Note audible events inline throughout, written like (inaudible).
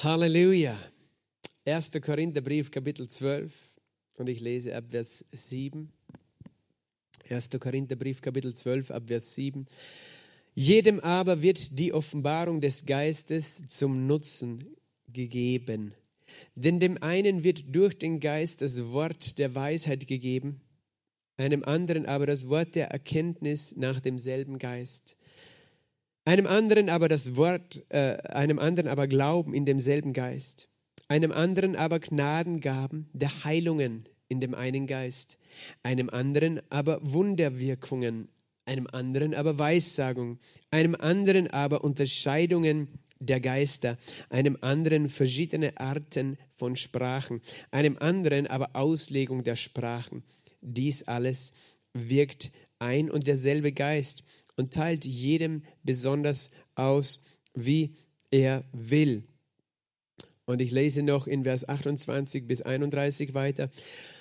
Halleluja. 1. Korintherbrief, Kapitel 12. Und ich lese ab Vers 7. 1. Korintherbrief, Kapitel 12, ab Vers 7. Jedem aber wird die Offenbarung des Geistes zum Nutzen gegeben. Denn dem einen wird durch den Geist das Wort der Weisheit gegeben, einem anderen aber das Wort der Erkenntnis nach demselben Geist einem anderen aber das Wort, äh, einem anderen aber Glauben in demselben Geist, einem anderen aber Gnadengaben der Heilungen in dem einen Geist, einem anderen aber Wunderwirkungen, einem anderen aber Weissagung, einem anderen aber Unterscheidungen der Geister, einem anderen verschiedene Arten von Sprachen, einem anderen aber Auslegung der Sprachen. Dies alles wirkt ein und derselbe Geist und teilt jedem besonders aus, wie er will. Und ich lese noch in Vers 28 bis 31 weiter.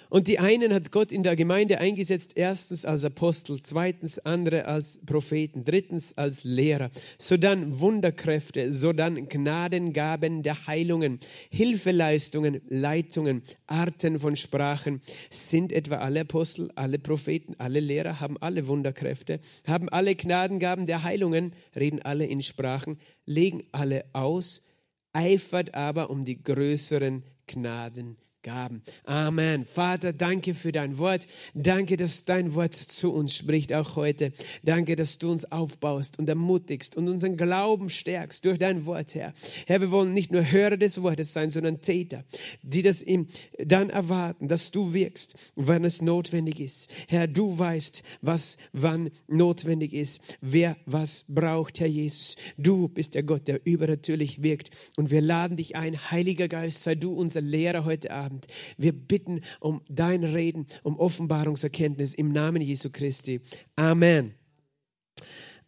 Und die einen hat Gott in der Gemeinde eingesetzt, erstens als Apostel, zweitens andere als Propheten, drittens als Lehrer, sodann Wunderkräfte, sodann Gnadengaben der Heilungen, Hilfeleistungen, Leitungen, Arten von Sprachen. Sind etwa alle Apostel, alle Propheten, alle Lehrer, haben alle Wunderkräfte, haben alle Gnadengaben der Heilungen, reden alle in Sprachen, legen alle aus, eifert aber um die größeren Gnaden Gaben. Amen. Vater, danke für dein Wort. Danke, dass dein Wort zu uns spricht, auch heute. Danke, dass du uns aufbaust und ermutigst und unseren Glauben stärkst durch dein Wort, Herr. Herr, wir wollen nicht nur Hörer des Wortes sein, sondern Täter, die das ihm dann erwarten, dass du wirkst, wann es notwendig ist. Herr, du weißt, was wann notwendig ist, wer was braucht, Herr Jesus. Du bist der Gott, der übernatürlich wirkt. Und wir laden dich ein, Heiliger Geist, sei du unser Lehrer heute Abend. Abend. Wir bitten um dein Reden, um Offenbarungserkenntnis im Namen Jesu Christi. Amen.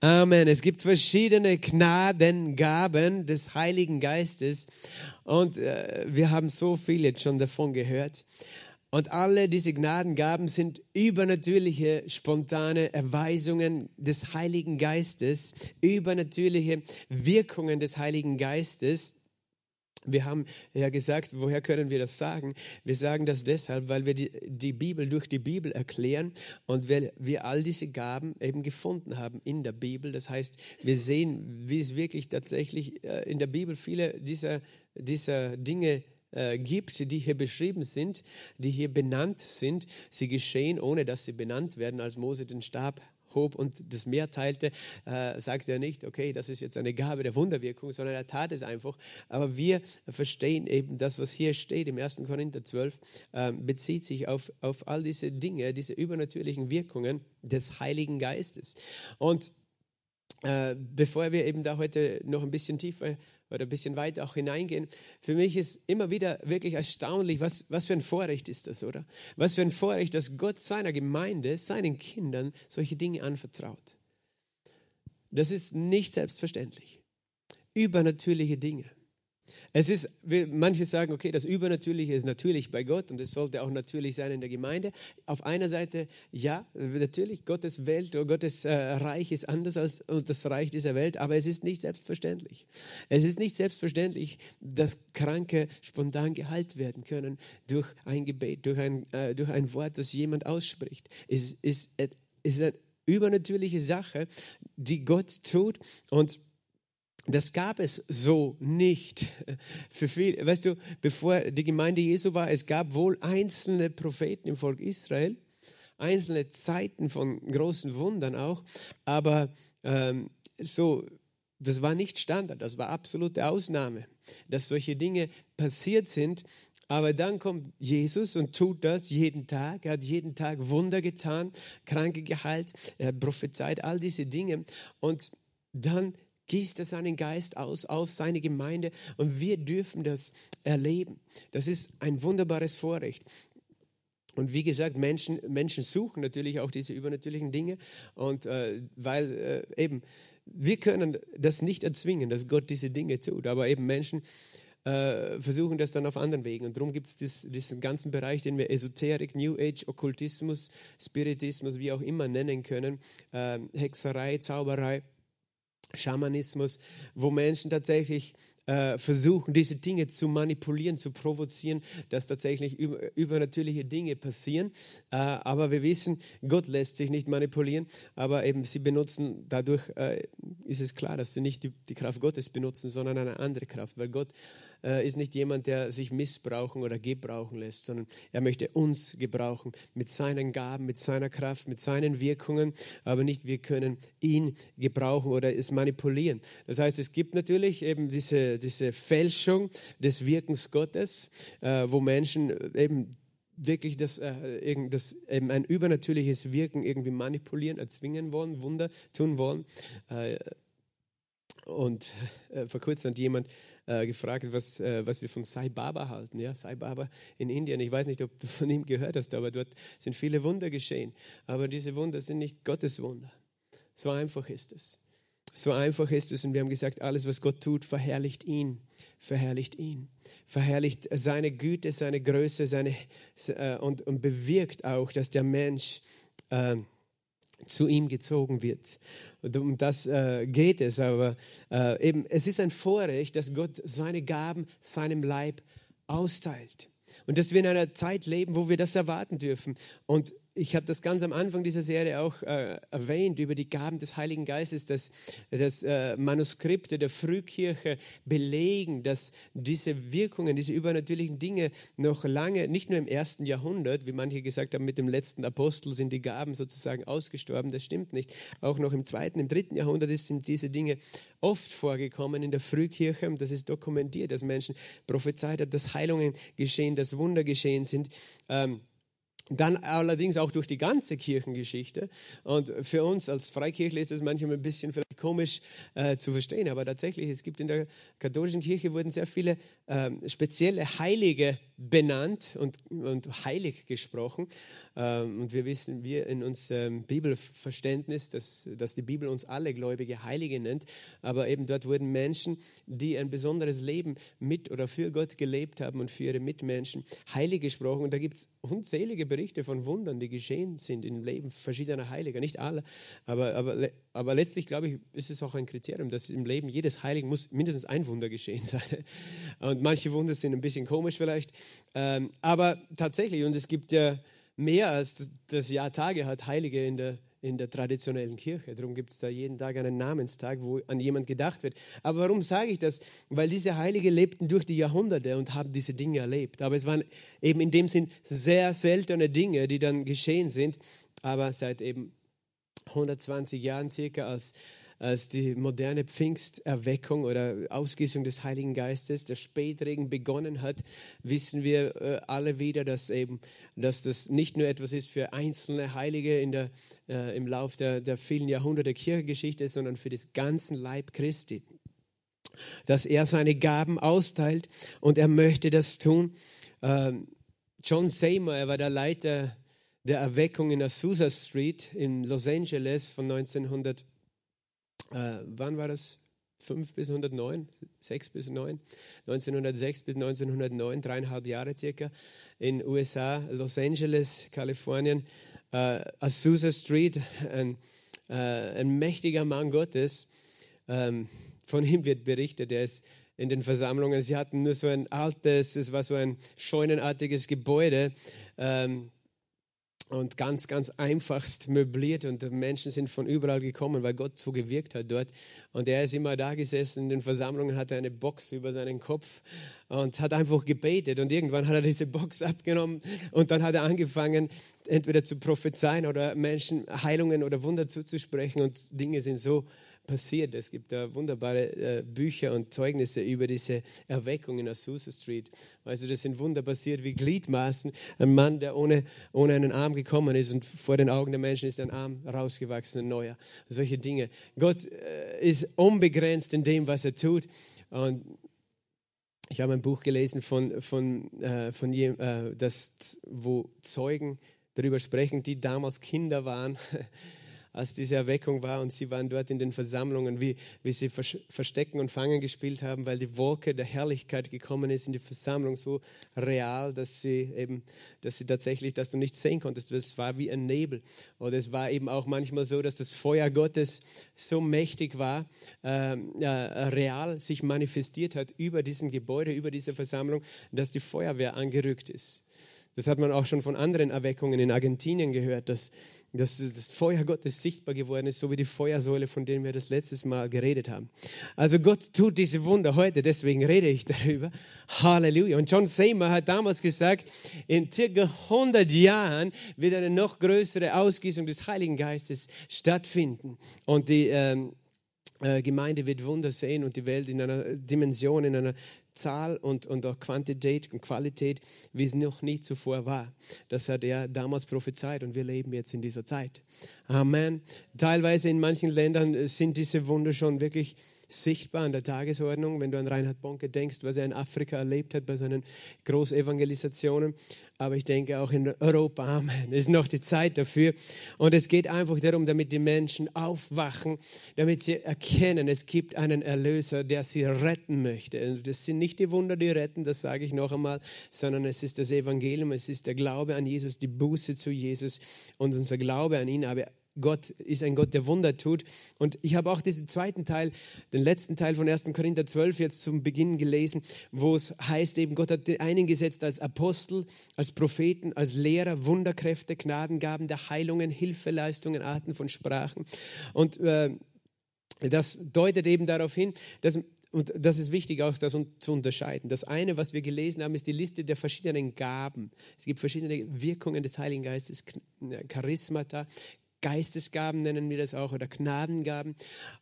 Amen. Es gibt verschiedene Gnadengaben des Heiligen Geistes und äh, wir haben so viel jetzt schon davon gehört. Und alle diese Gnadengaben sind übernatürliche, spontane Erweisungen des Heiligen Geistes, übernatürliche Wirkungen des Heiligen Geistes. Wir haben ja gesagt, woher können wir das sagen? Wir sagen das deshalb, weil wir die, die Bibel durch die Bibel erklären und weil wir all diese Gaben eben gefunden haben in der Bibel. Das heißt, wir sehen, wie es wirklich tatsächlich äh, in der Bibel viele dieser, dieser Dinge äh, gibt, die hier beschrieben sind, die hier benannt sind. Sie geschehen, ohne dass sie benannt werden, als Mose den Stab hob und das Meer teilte, äh, sagte er nicht, okay, das ist jetzt eine Gabe der Wunderwirkung, sondern er tat es einfach. Aber wir verstehen eben das, was hier steht im 1. Korinther 12, äh, bezieht sich auf, auf all diese Dinge, diese übernatürlichen Wirkungen des Heiligen Geistes. Und äh, bevor wir eben da heute noch ein bisschen tiefer oder ein bisschen weiter auch hineingehen. Für mich ist immer wieder wirklich erstaunlich, was, was für ein Vorrecht ist das, oder? Was für ein Vorrecht, dass Gott seiner Gemeinde, seinen Kindern solche Dinge anvertraut. Das ist nicht selbstverständlich. Übernatürliche Dinge. Es ist, manche sagen, okay, das Übernatürliche ist natürlich bei Gott und es sollte auch natürlich sein in der Gemeinde. Auf einer Seite, ja, natürlich, Gottes Welt oder Gottes äh, Reich ist anders als das Reich dieser Welt, aber es ist nicht selbstverständlich. Es ist nicht selbstverständlich, dass Kranke spontan geheilt werden können durch ein Gebet, durch ein, äh, durch ein Wort, das jemand ausspricht. Es ist, es ist eine übernatürliche Sache, die Gott tut und das gab es so nicht. Für viel, weißt du, bevor die Gemeinde Jesu war, es gab wohl einzelne Propheten im Volk Israel, einzelne Zeiten von großen Wundern auch, aber ähm, so, das war nicht Standard, das war absolute Ausnahme, dass solche Dinge passiert sind. Aber dann kommt Jesus und tut das jeden Tag. Er hat jeden Tag Wunder getan, Kranke geheilt, er prophezeit all diese Dinge. Und dann gießt er seinen Geist aus auf seine Gemeinde und wir dürfen das erleben. Das ist ein wunderbares Vorrecht. Und wie gesagt, Menschen, Menschen suchen natürlich auch diese übernatürlichen Dinge und äh, weil äh, eben wir können das nicht erzwingen, dass Gott diese Dinge tut, aber eben Menschen äh, versuchen das dann auf anderen Wegen. Und darum gibt es diesen ganzen Bereich, den wir Esoterik, New Age, Okkultismus, Spiritismus, wie auch immer nennen können, äh, Hexerei, Zauberei. Schamanismus, wo Menschen tatsächlich äh, versuchen, diese Dinge zu manipulieren, zu provozieren, dass tatsächlich über, übernatürliche Dinge passieren. Äh, aber wir wissen, Gott lässt sich nicht manipulieren, aber eben sie benutzen, dadurch äh, ist es klar, dass sie nicht die, Kraft Gottes benutzen, sondern eine andere Kraft, weil Gott ist nicht jemand, der sich missbrauchen oder gebrauchen lässt, sondern er möchte uns gebrauchen mit seinen Gaben, mit seiner Kraft, mit seinen Wirkungen, aber nicht wir können ihn gebrauchen oder es manipulieren. Das heißt, es gibt natürlich eben diese, diese Fälschung des Wirkens Gottes, äh, wo Menschen eben wirklich das, äh, das eben ein übernatürliches Wirken irgendwie manipulieren, erzwingen wollen, Wunder tun wollen. Äh, und äh, vor kurzem hat jemand äh, gefragt, was, äh, was wir von Sai Baba halten. Ja, Sai Baba in Indien. Ich weiß nicht, ob du von ihm gehört hast, aber dort sind viele Wunder geschehen. Aber diese Wunder sind nicht Gottes Wunder. So einfach ist es. So einfach ist es. Und wir haben gesagt, alles, was Gott tut, verherrlicht ihn. Verherrlicht ihn. Verherrlicht seine Güte, seine Größe seine, äh, und, und bewirkt auch, dass der Mensch äh, zu ihm gezogen wird. Und um das äh, geht es, aber äh, eben, es ist ein Vorrecht, dass Gott seine Gaben seinem Leib austeilt. Und dass wir in einer Zeit leben, wo wir das erwarten dürfen. Und ich habe das ganz am Anfang dieser Serie auch äh, erwähnt über die Gaben des Heiligen Geistes, dass, dass äh, Manuskripte der Frühkirche belegen, dass diese Wirkungen, diese übernatürlichen Dinge noch lange, nicht nur im ersten Jahrhundert, wie manche gesagt haben, mit dem letzten Apostel sind die Gaben sozusagen ausgestorben, das stimmt nicht. Auch noch im zweiten, im dritten Jahrhundert sind diese Dinge oft vorgekommen in der Frühkirche und das ist dokumentiert, dass Menschen prophezeit haben, dass Heilungen geschehen, dass Wunder geschehen sind. Ähm, dann allerdings auch durch die ganze Kirchengeschichte. Und für uns als Freikirchler ist das manchmal ein bisschen vielleicht komisch äh, zu verstehen, aber tatsächlich, es gibt in der katholischen Kirche wurden sehr viele äh, spezielle Heilige benannt und, und heilig gesprochen. Ähm, und wir wissen, wir in unserem Bibelverständnis, dass, dass die Bibel uns alle Gläubige Heilige nennt, aber eben dort wurden Menschen, die ein besonderes Leben mit oder für Gott gelebt haben und für ihre Mitmenschen heilig gesprochen. Und da gibt es unzählige Berichte von Wundern, die geschehen sind im Leben verschiedener Heiliger. Nicht alle, aber, aber, aber letztlich glaube ich, ist es auch ein Kriterium, dass im Leben jedes Heiligen muss mindestens ein Wunder geschehen sein. (laughs) Und manche Wunder sind ein bisschen komisch vielleicht, ähm, aber tatsächlich, und es gibt ja mehr als das Jahr Tage hat Heilige in der, in der traditionellen Kirche. Darum gibt es da jeden Tag einen Namenstag, wo an jemand gedacht wird. Aber warum sage ich das? Weil diese Heilige lebten durch die Jahrhunderte und haben diese Dinge erlebt. Aber es waren eben in dem Sinn sehr seltene Dinge, die dann geschehen sind. Aber seit eben 120 Jahren circa, als als die moderne Pfingsterweckung oder Ausgießung des Heiligen Geistes, der Spätregen begonnen hat, wissen wir äh, alle wieder, dass eben, dass das nicht nur etwas ist für einzelne Heilige in der, äh, im Lauf der, der vielen Jahrhunderte Kirchengeschichte, sondern für den ganzen Leib Christi. Dass er seine Gaben austeilt und er möchte das tun. Ähm, John Seymour, er war der Leiter der Erweckung in Azusa Street in Los Angeles von 1900 äh, wann war das? 5 bis 109, 6 bis 9, 1906 bis 1909, dreieinhalb Jahre circa, in USA, Los Angeles, Kalifornien, äh, Azusa Street, ein, äh, ein mächtiger Mann Gottes, ähm, von ihm wird berichtet, er ist in den Versammlungen, sie hatten nur so ein altes, es war so ein scheunenartiges Gebäude, ähm, und ganz, ganz einfachst möbliert und Menschen sind von überall gekommen, weil Gott so gewirkt hat dort. Und er ist immer da gesessen in den Versammlungen, hatte eine Box über seinen Kopf und hat einfach gebetet. Und irgendwann hat er diese Box abgenommen und dann hat er angefangen, entweder zu prophezeien oder Menschen Heilungen oder Wunder zuzusprechen und Dinge sind so passiert. Es gibt da wunderbare äh, Bücher und Zeugnisse über diese Erweckung in Azusa Street. Also das sind Wunder passiert wie Gliedmaßen. Ein Mann, der ohne, ohne einen Arm gekommen ist und vor den Augen der Menschen ist ein Arm rausgewachsen, ein neuer. Solche Dinge. Gott äh, ist unbegrenzt in dem, was er tut. Und ich habe ein Buch gelesen von, von, äh, von äh, das, wo Zeugen darüber sprechen, die damals Kinder waren (laughs) als diese Erweckung war und sie waren dort in den Versammlungen, wie, wie sie Verstecken und Fangen gespielt haben, weil die Wolke der Herrlichkeit gekommen ist in die Versammlung so real, dass sie eben, dass sie tatsächlich, dass du nichts sehen konntest. Es war wie ein Nebel. Oder es war eben auch manchmal so, dass das Feuer Gottes so mächtig war, äh, äh, real sich manifestiert hat über diesen Gebäude, über diese Versammlung, dass die Feuerwehr angerückt ist. Das hat man auch schon von anderen Erweckungen in Argentinien gehört, dass, dass das Feuer Gottes sichtbar geworden ist, so wie die Feuersäule, von denen wir das letztes Mal geredet haben. Also Gott tut diese Wunder heute, deswegen rede ich (laughs) darüber. Halleluja. Und John Seymour hat damals gesagt, in circa 100 Jahren wird eine noch größere Ausgießung des Heiligen Geistes stattfinden. Und die ähm, äh, Gemeinde wird Wunder sehen und die Welt in einer Dimension, in einer Zahl und, und auch Quantität und Qualität, wie es noch nie zuvor war. Das hat er damals prophezeit und wir leben jetzt in dieser Zeit. Amen. Teilweise in manchen Ländern sind diese Wunder schon wirklich sichtbar an der Tagesordnung, wenn du an Reinhard Bonke denkst, was er in Afrika erlebt hat bei seinen Großevangelisationen. Aber ich denke auch in Europa, Amen, ist noch die Zeit dafür. Und es geht einfach darum, damit die Menschen aufwachen, damit sie erkennen, es gibt einen Erlöser, der sie retten möchte. Das sind nicht die Wunder, die retten, das sage ich noch einmal, sondern es ist das Evangelium, es ist der Glaube an Jesus, die Buße zu Jesus und unser Glaube an ihn. Aber Gott ist ein Gott, der Wunder tut. Und ich habe auch diesen zweiten Teil, den letzten Teil von 1. Korinther 12 jetzt zum Beginn gelesen, wo es heißt eben, Gott hat den einen gesetzt als Apostel, als Propheten, als Lehrer, Wunderkräfte, Gnadengaben der Heilungen, Hilfeleistungen, Arten von Sprachen. Und äh, das deutet eben darauf hin, dass und das ist wichtig auch, das zu unterscheiden. Das eine, was wir gelesen haben, ist die Liste der verschiedenen Gaben. Es gibt verschiedene Wirkungen des Heiligen Geistes, Charismata, Geistesgaben nennen wir das auch oder Gnadengaben.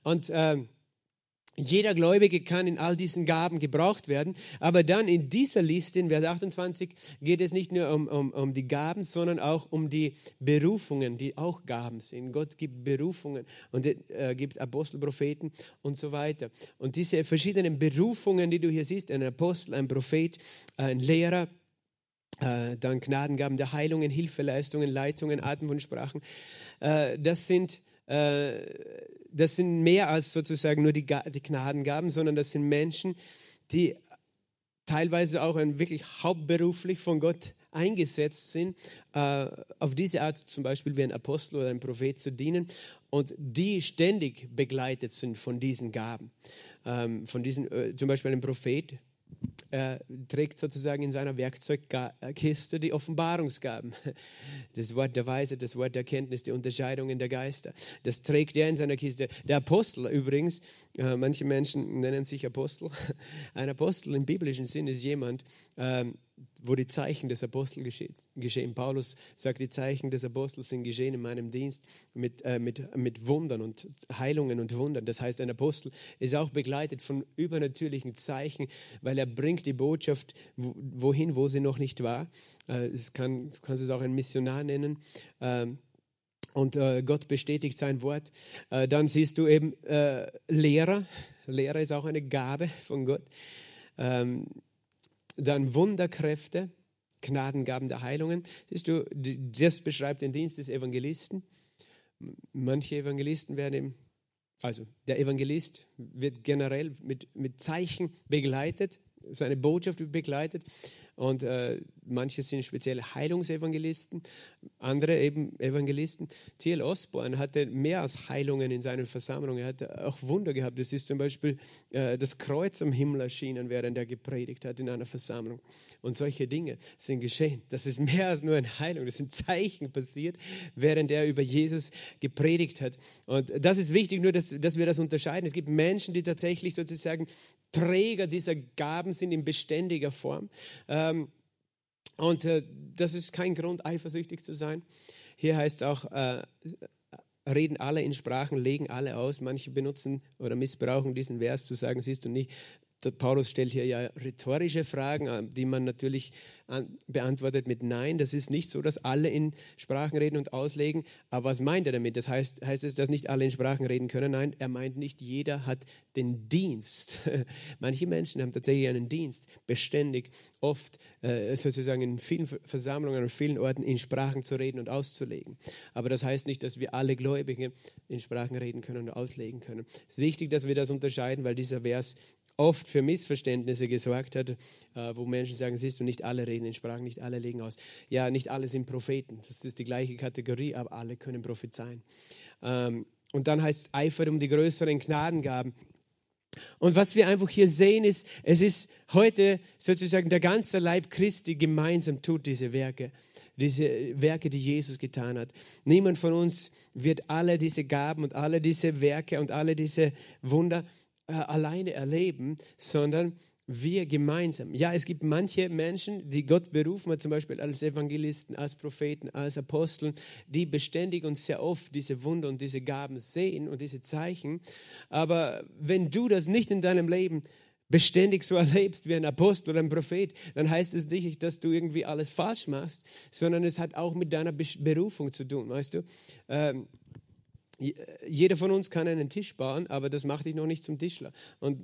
Und äh, jeder Gläubige kann in all diesen Gaben gebraucht werden. Aber dann in dieser Liste, in Vers 28, geht es nicht nur um, um, um die Gaben, sondern auch um die Berufungen, die auch Gaben sind. Gott gibt Berufungen und äh, gibt Apostel, Propheten und so weiter. Und diese verschiedenen Berufungen, die du hier siehst, ein Apostel, ein Prophet, ein Lehrer, äh, dann Gnadengaben der Heilungen, Hilfeleistungen, Leitungen, Arten von Sprachen. Äh, das sind das sind mehr als sozusagen nur die, die Gnadengaben, sondern das sind Menschen, die teilweise auch wirklich hauptberuflich von Gott eingesetzt sind, auf diese Art zum Beispiel wie ein Apostel oder ein Prophet zu dienen und die ständig begleitet sind von diesen Gaben. Ähm, von diesen, zum Beispiel ein Prophet er trägt sozusagen in seiner Werkzeugkiste die Offenbarungsgaben. Das Wort der Weisheit, das Wort der Kenntnis, die Unterscheidungen der Geister. Das trägt er in seiner Kiste. Der Apostel übrigens, äh, manche Menschen nennen sich Apostel. Ein Apostel im biblischen Sinn ist jemand, ähm, wo die Zeichen des Apostels geschehen. Paulus sagt, die Zeichen des Apostels sind geschehen in meinem Dienst mit, äh, mit, mit Wundern und Heilungen und Wundern. Das heißt, ein Apostel ist auch begleitet von übernatürlichen Zeichen, weil er bringt die Botschaft wohin, wo sie noch nicht war. Äh, es kann, du kannst es auch ein Missionar nennen. Ähm, und äh, Gott bestätigt sein Wort. Äh, dann siehst du eben äh, Lehrer. Lehrer ist auch eine Gabe von Gott. Ähm, dann Wunderkräfte, Gnadengaben der Heilungen. Siehst du, das beschreibt den Dienst des Evangelisten. Manche Evangelisten werden eben, also der Evangelist wird generell mit, mit Zeichen begleitet, seine Botschaft wird begleitet. Und äh, manche sind spezielle Heilungsevangelisten, andere eben Evangelisten. T.L. Osborne hatte mehr als Heilungen in seinen Versammlungen. Er hatte auch Wunder gehabt. Es ist zum Beispiel äh, das Kreuz am Himmel erschienen, während er gepredigt hat in einer Versammlung. Und solche Dinge sind geschehen. Das ist mehr als nur eine Heilung. Das sind Zeichen passiert, während er über Jesus gepredigt hat. Und das ist wichtig, nur dass, dass wir das unterscheiden. Es gibt Menschen, die tatsächlich sozusagen Träger dieser Gaben sind in beständiger Form. Ähm, und äh, das ist kein Grund, eifersüchtig zu sein. Hier heißt es auch, äh, reden alle in Sprachen, legen alle aus. Manche benutzen oder missbrauchen diesen Vers zu sagen, siehst du nicht, der Paulus stellt hier ja rhetorische Fragen, äh, die man natürlich beantwortet mit Nein. Das ist nicht so, dass alle in Sprachen reden und auslegen. Aber was meint er damit? Das heißt, heißt es, dass nicht alle in Sprachen reden können? Nein, er meint nicht, jeder hat den Dienst. (laughs) Manche Menschen haben tatsächlich einen Dienst, beständig, oft äh, sozusagen in vielen Versammlungen, an vielen Orten in Sprachen zu reden und auszulegen. Aber das heißt nicht, dass wir alle Gläubigen in Sprachen reden können und auslegen können. Es ist wichtig, dass wir das unterscheiden, weil dieser Vers oft für Missverständnisse gesorgt hat, äh, wo Menschen sagen, siehst du, nicht alle reden in Sprachen, nicht alle legen aus. Ja, nicht alle sind Propheten, das ist die gleiche Kategorie, aber alle können prophezeien. Ähm, und dann heißt es Eifer um die größeren Gnadengaben. Und was wir einfach hier sehen ist, es ist heute sozusagen der ganze Leib Christi gemeinsam tut diese Werke, diese Werke, die Jesus getan hat. Niemand von uns wird alle diese Gaben und alle diese Werke und alle diese Wunder äh, alleine erleben, sondern wir gemeinsam. Ja, es gibt manche Menschen, die Gott berufen hat, zum Beispiel als Evangelisten, als Propheten, als Aposteln, die beständig und sehr oft diese Wunder und diese Gaben sehen und diese Zeichen. Aber wenn du das nicht in deinem Leben beständig so (laughs) erlebst wie ein Apostel oder ein Prophet, dann heißt es nicht, dass du irgendwie alles falsch machst, sondern es hat auch mit deiner Berufung zu tun, weißt du? Ähm, jeder von uns kann einen Tisch bauen, aber das macht dich noch nicht zum Tischler. Und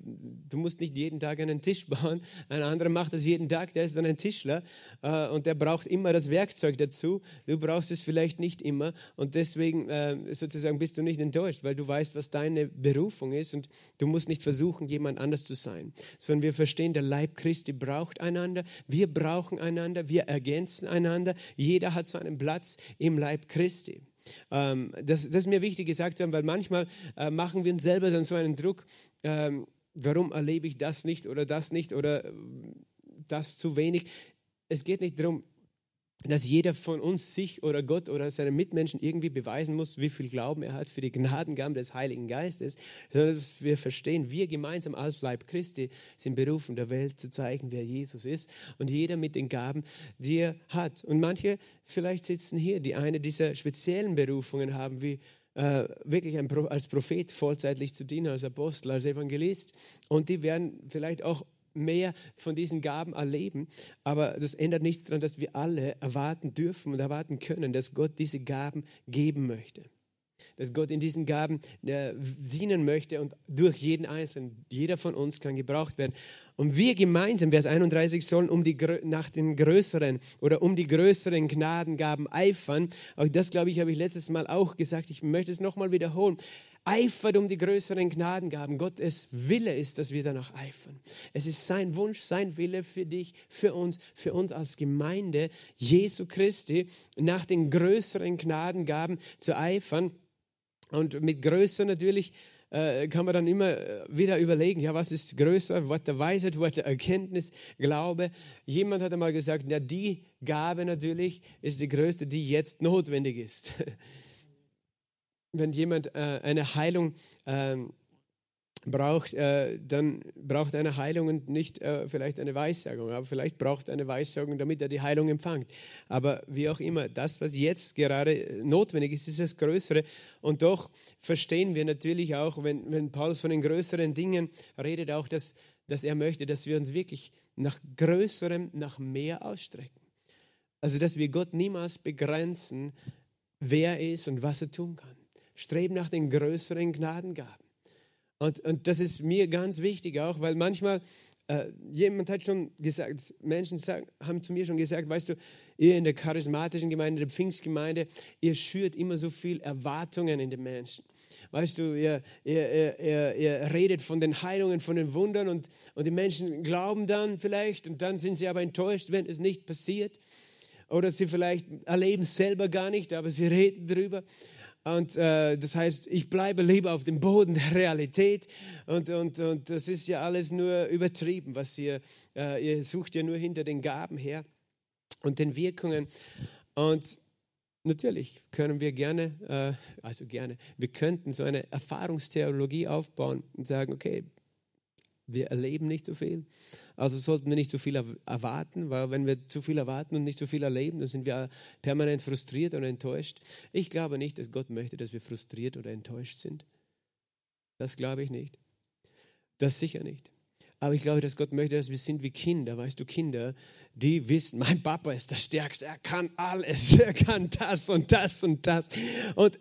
du musst nicht jeden Tag einen Tisch (laughs) bauen. Ein anderer macht das jeden Tag, der ist dann ein Tischler äh, und der braucht immer das Werkzeug dazu. Du brauchst es vielleicht nicht immer und deswegen äh, sozusagen bist du nicht enttäuscht, weil du weißt, was deine Berufung ist und du musst nicht versuchen, jemand anders zu sein, sondern wir verstehen, der Leib Christi braucht einander, wir brauchen einander, wir ergänzen einander. Jeder hat seinen Platz im Leib Christi. Ähm, das, das, ist mir wichtig gesagt zu haben, weil manchmal äh, machen wir uns selber dann so einen Druck, ähm, warum erlebe ich das nicht oder das nicht oder äh, das zu wenig. Es geht nicht darum, dass jeder von uns sich oder Gott oder seinen Mitmenschen irgendwie beweisen muss, wie viel Glauben er hat für die Gnadengaben des Heiligen Geistes, sondern dass wir verstehen, wir gemeinsam als Leib Christi sind berufen, der Welt zu zeigen, wer Jesus ist und jeder mit den Gaben, die er hat. Und manche vielleicht sitzen hier, die eine dieser speziellen Berufungen haben, wie äh, wirklich ein, als Prophet vollzeitlich zu dienen, als Apostel, als Evangelist. Und die werden vielleicht auch mehr von diesen Gaben erleben. Aber das ändert nichts daran, dass wir alle erwarten dürfen und erwarten können, dass Gott diese Gaben geben möchte. Dass Gott in diesen Gaben äh, dienen möchte und durch jeden Einzelnen, jeder von uns kann gebraucht werden. Und wir gemeinsam, Vers 31, sollen um die, nach den größeren oder um die größeren Gnadengaben eifern. Auch das, glaube ich, habe ich letztes Mal auch gesagt. Ich möchte es nochmal wiederholen eifert um die größeren Gnadengaben. Gottes Wille ist, dass wir danach eifern. Es ist sein Wunsch, sein Wille für dich, für uns, für uns als Gemeinde Jesu Christi, nach den größeren Gnadengaben zu eifern. Und mit größer natürlich äh, kann man dann immer äh, wieder überlegen, ja, was ist größer? Wort der Weisheit, Wort der Erkenntnis, Glaube. Jemand hat einmal gesagt, ja, die Gabe natürlich ist die größte, die jetzt notwendig ist. (laughs) wenn jemand äh, eine Heilung ähm, braucht, äh, dann braucht eine Heilung und nicht äh, vielleicht eine Weissagung, aber vielleicht braucht eine Weissagung, damit er die Heilung empfängt. Aber wie auch immer, das, was jetzt gerade notwendig ist, ist das Größere. Und doch verstehen wir natürlich auch, wenn, wenn Paulus von den größeren Dingen redet, auch, dass, dass er möchte, dass wir uns wirklich nach Größerem, nach mehr ausstrecken. Also, dass wir Gott niemals begrenzen, wer er ist und was er tun kann streben nach den größeren Gnadengaben. Und, und das ist mir ganz wichtig auch, weil manchmal, äh, jemand hat schon gesagt, Menschen sagen, haben zu mir schon gesagt, weißt du, ihr in der charismatischen Gemeinde, der Pfingstgemeinde, ihr schürt immer so viel Erwartungen in den Menschen. Weißt du, ihr, ihr, ihr, ihr redet von den Heilungen, von den Wundern und, und die Menschen glauben dann vielleicht und dann sind sie aber enttäuscht, wenn es nicht passiert. Oder sie vielleicht erleben es selber gar nicht, aber sie reden darüber. Und äh, das heißt, ich bleibe lieber auf dem Boden der Realität. Und, und, und das ist ja alles nur übertrieben, was ihr, äh, ihr sucht ja nur hinter den Gaben her und den Wirkungen. Und natürlich können wir gerne, äh, also gerne, wir könnten so eine Erfahrungstheologie aufbauen und sagen, okay, wir erleben nicht so viel. Also sollten wir nicht zu viel erwarten, weil wenn wir zu viel erwarten und nicht so viel erleben, dann sind wir permanent frustriert und enttäuscht. Ich glaube nicht, dass Gott möchte, dass wir frustriert oder enttäuscht sind. Das glaube ich nicht. Das sicher nicht. Aber ich glaube, dass Gott möchte, dass wir sind wie Kinder. Weißt du, Kinder, die wissen, mein Papa ist der Stärkste. Er kann alles. (laughs) Er kann das und das und das. Und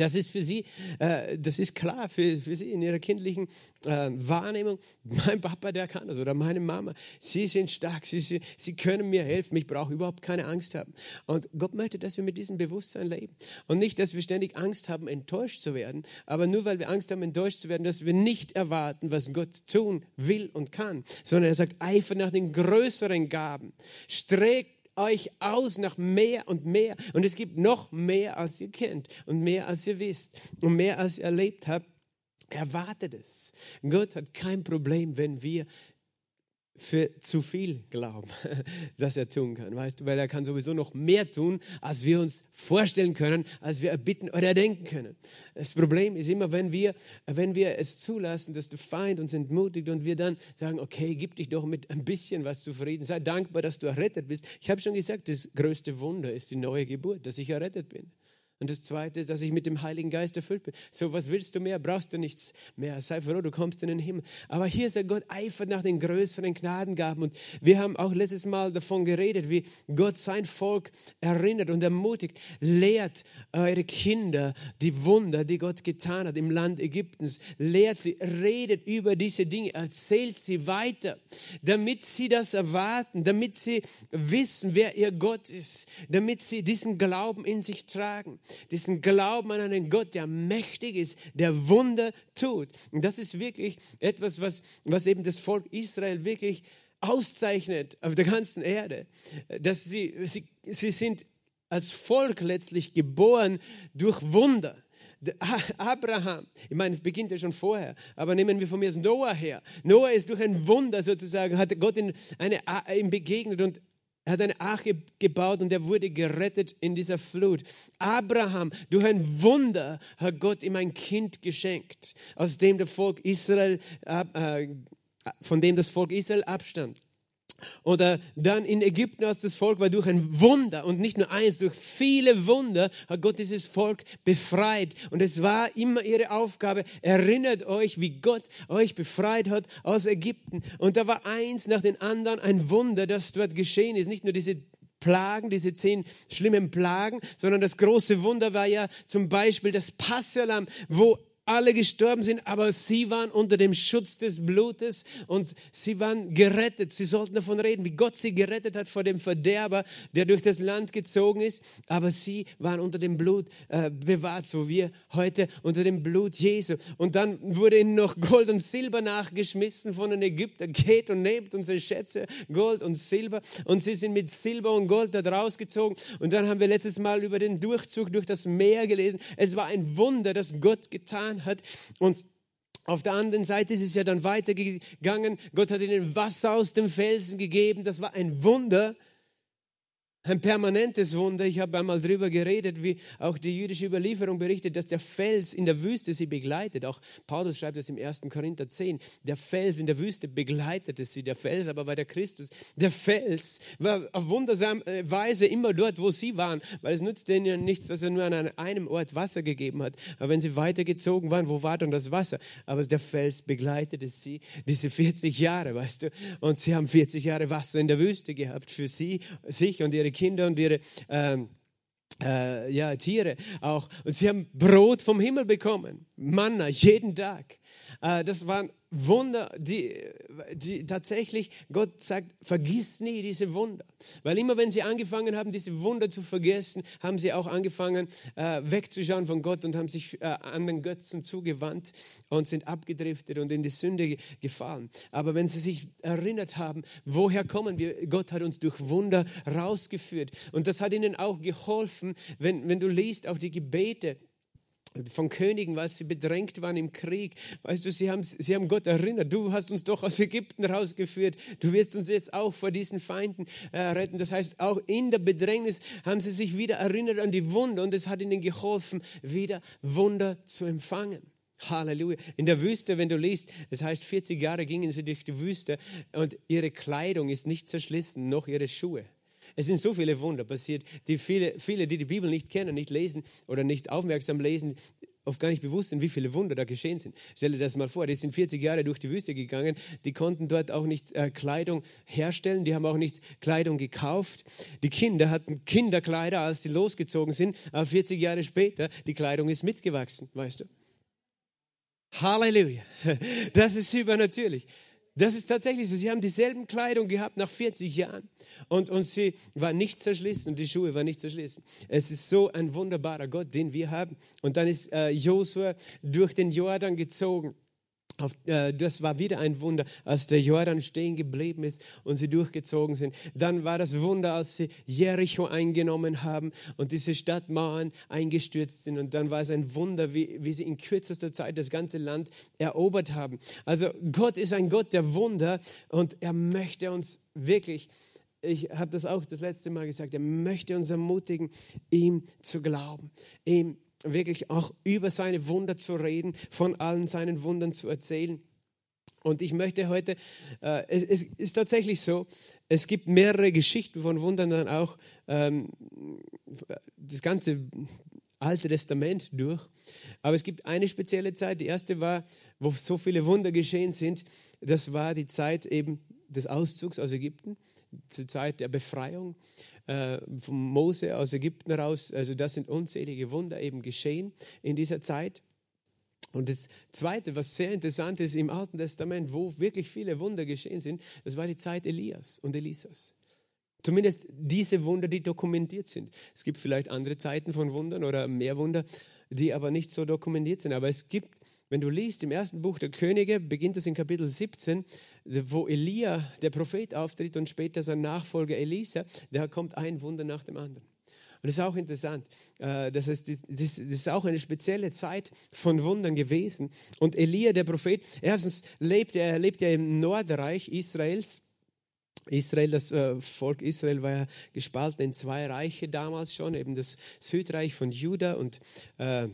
das ist für sie, äh, das ist klar für, für sie in ihrer kindlichen äh, Wahrnehmung. (laughs) Mein Papa, der kann das oder meine Mama, sie sind stark, sie, sie, sie können mir helfen, ich brauche überhaupt keine Angst haben. Und Gott möchte, dass wir mit diesem Bewusstsein leben. Und nicht, dass wir ständig Angst haben, enttäuscht zu werden, aber nur weil wir Angst haben, enttäuscht zu werden, dass wir nicht erwarten, was Gott tun will und kann, sondern er sagt, eifer nach den größeren Gaben, streck euch aus nach mehr und mehr. Und es gibt noch mehr, als ihr kennt und mehr, als ihr wisst und mehr, als ihr erlebt habt. Erwartet es. Gott hat kein Problem, wenn wir für zu viel glauben, (laughs) dass er tun kann, weißt du, weil er kann sowieso noch mehr tun, als wir uns vorstellen können, als wir erbitten oder erdenken können. Das Problem ist immer, wenn wir, wenn wir es zulassen, dass der Feind uns entmutigt und wir dann sagen, okay, gib dich doch mit ein bisschen was zufrieden, sei dankbar, dass du errettet bist. Ich habe schon gesagt, das größte Wunder ist die neue Geburt, dass ich errettet bin. Und das Zweite ist, dass ich mit dem Heiligen Geist erfüllt bin. So, was willst du mehr? Brauchst du nichts mehr. Sei froh, du kommst in den Himmel. Aber hier sagt Gott eifert nach den größeren Gnadengaben. Und wir haben auch letztes Mal davon geredet, wie Gott sein Volk erinnert und ermutigt. Lehrt eure Kinder die Wunder, die Gott getan hat im Land Ägyptens. Lehrt sie, redet über diese Dinge, erzählt sie weiter, damit sie das erwarten, damit sie wissen, wer ihr Gott ist, damit sie diesen Glauben in sich tragen diesen Glauben an einen Gott, der mächtig ist, der Wunder tut. Und das ist wirklich etwas, was, was eben das Volk Israel wirklich auszeichnet auf der ganzen Erde. Dass sie, sie, sie sind als Volk letztlich geboren durch Wunder. Abraham, ich meine, es beginnt ja schon vorher, aber nehmen wir von mir Noah her. Noah ist durch ein Wunder sozusagen, hat Gott ihm begegnet und er hat eine Arche gebaut und er wurde gerettet in dieser Flut. Abraham, durch ein Wunder hat Gott ihm ein Kind geschenkt, aus dem der Volk Israel, äh, von dem das Volk Israel abstammt. Oder dann in Ägypten, als das Volk war durch ein Wunder und nicht nur eins, durch viele Wunder hat Gott dieses Volk befreit. Und es war immer ihre Aufgabe, erinnert euch, wie Gott euch befreit hat aus Ägypten. Und da war eins nach dem anderen ein Wunder, das dort geschehen ist. Nicht nur diese Plagen, diese zehn schlimmen Plagen, sondern das große Wunder war ja zum Beispiel das Passalam, wo alle gestorben sind, aber sie waren unter dem Schutz des Blutes und sie waren gerettet. Sie sollten davon reden, wie Gott sie gerettet hat vor dem Verderber, der durch das Land gezogen ist. Aber sie waren unter dem Blut äh, bewahrt, so wie heute unter dem Blut Jesu. Und dann wurde ihnen noch Gold und Silber nachgeschmissen von den Ägyptern. Geht und nehmt unsere Schätze, Gold und Silber. Und sie sind mit Silber und Gold da rausgezogen. Und dann haben wir letztes Mal über den Durchzug durch das Meer gelesen. Es war ein Wunder, das Gott getan getan hat. Und auf der anderen Seite ist es ja dann weitergegangen. Gott hat ihnen Wasser aus dem Felsen gegeben. Das war ein Wunder ein permanentes Wunder. Ich habe einmal darüber geredet, wie auch die jüdische Überlieferung berichtet, dass der Fels in der Wüste sie begleitet. Auch Paulus schreibt das im 1. Korinther 10. Der Fels in der Wüste begleitete sie. Der Fels aber war der Christus. Der Fels war auf wundersame Weise immer dort, wo sie waren, weil es nützte ihnen ja nichts, dass er nur an einem Ort Wasser gegeben hat. Aber wenn sie weitergezogen waren, wo war dann das Wasser? Aber der Fels begleitete sie diese 40 Jahre, weißt du. Und sie haben 40 Jahre Wasser in der Wüste gehabt für sie, sich und ihre Kinder und ihre ähm, äh, ja, Tiere auch. Und sie haben Brot vom Himmel bekommen, Manna, jeden Tag. Äh, das waren Wunder, die, die tatsächlich, Gott sagt, vergiss nie diese Wunder. Weil immer wenn sie angefangen haben, diese Wunder zu vergessen, haben sie auch angefangen, äh, wegzuschauen von Gott und haben sich äh, an den Götzen zugewandt und sind abgedriftet und in die Sünde gefallen. Aber wenn sie sich erinnert haben, woher kommen wir? Gott hat uns durch Wunder rausgeführt. Und das hat ihnen auch geholfen, wenn, wenn du liest, auch die Gebete von Königen, weil sie bedrängt waren im Krieg. Weißt du, sie haben, sie haben Gott erinnert, du hast uns doch aus Ägypten rausgeführt, du wirst uns jetzt auch vor diesen Feinden äh, retten. Das heißt, auch in der Bedrängnis haben sie sich wieder erinnert an die Wunder und es hat ihnen geholfen, wieder Wunder zu empfangen. Halleluja. In der Wüste, wenn du liest, es heißt, 40 Jahre gingen sie durch die Wüste und ihre Kleidung ist nicht zerschlissen, noch ihre Schuhe. Es sind so viele Wunder passiert, die viele, viele, die die Bibel nicht kennen, nicht lesen oder nicht aufmerksam lesen, oft gar nicht bewusst sind, wie viele Wunder da geschehen sind. Stell dir das mal vor, die sind 40 Jahre durch die Wüste gegangen, die konnten dort auch nicht äh, Kleidung herstellen, die haben auch nicht Kleidung gekauft. Die Kinder hatten Kinderkleider, als sie losgezogen sind, aber 40 Jahre später, die Kleidung ist mitgewachsen, weißt du. Halleluja. (laughs) Das ist übernatürlich. Das ist tatsächlich so. Sie haben dieselben Kleidung gehabt nach 40 Jahren und, und sie war nicht zerschlissen die Schuhe waren nicht zerschlissen. Es ist so ein wunderbarer Gott, den wir haben. Und dann ist äh, Josua durch den Jordan gezogen auf, äh, das war wieder ein Wunder, als der Jordan stehen geblieben ist und sie durchgezogen sind. Dann war das Wunder, als sie Jericho eingenommen haben und diese Stadtmauern eingestürzt sind. Und dann war es ein Wunder, wie, wie sie in kürzester Zeit das ganze Land erobert haben. Also Gott ist ein Gott der Wunder und er möchte uns wirklich ich habe das auch das letzte Mal gesagt, er möchte uns ermutigen, ihm zu glauben, ihm wirklich auch über seine Wunder zu reden, von allen seinen Wundern zu erzählen. Und ich möchte heute, äh, es, es, ist tatsächlich so, es gibt mehrere Geschichten von Wundern dann auch ähm, das ganze Alte Testament durch. Aber es gibt eine spezielle Zeit. Die erste war, wo so viele Wunder geschehen sind. Das war die Zeit eben des Auszugs aus Ägypten, zur Zeit der Befreiung äh, von Mose aus Ägypten raus. Also das sind unzählige Wunder eben geschehen in dieser Zeit. Und das Zweite, was sehr interessant ist im Alten Testament, wo wirklich viele Wunder geschehen sind, das war die Zeit Elias und Elisas. Zumindest diese Wunder, die dokumentiert sind. Es gibt vielleicht andere Zeiten von Wundern oder mehr Wunder, die aber nicht so dokumentiert sind. Aber es gibt, wenn du liest, im ersten Buch der Könige, beginnt es in Kapitel 17, wo Elia, der Prophet, auftritt und später sein Nachfolger Elisa, da kommt ein Wunder nach dem anderen. Und das ist auch interessant. Äh, das ist, das ist auch eine spezielle Zeit von Wundern gewesen. Und Elia, der Prophet, erstens lebt er, lebt ja im Nordreich Israels. Israel, das äh, Volk Israel war ja gespalten in zwei Reiche damals schon, eben das Südreich von Juda und äh,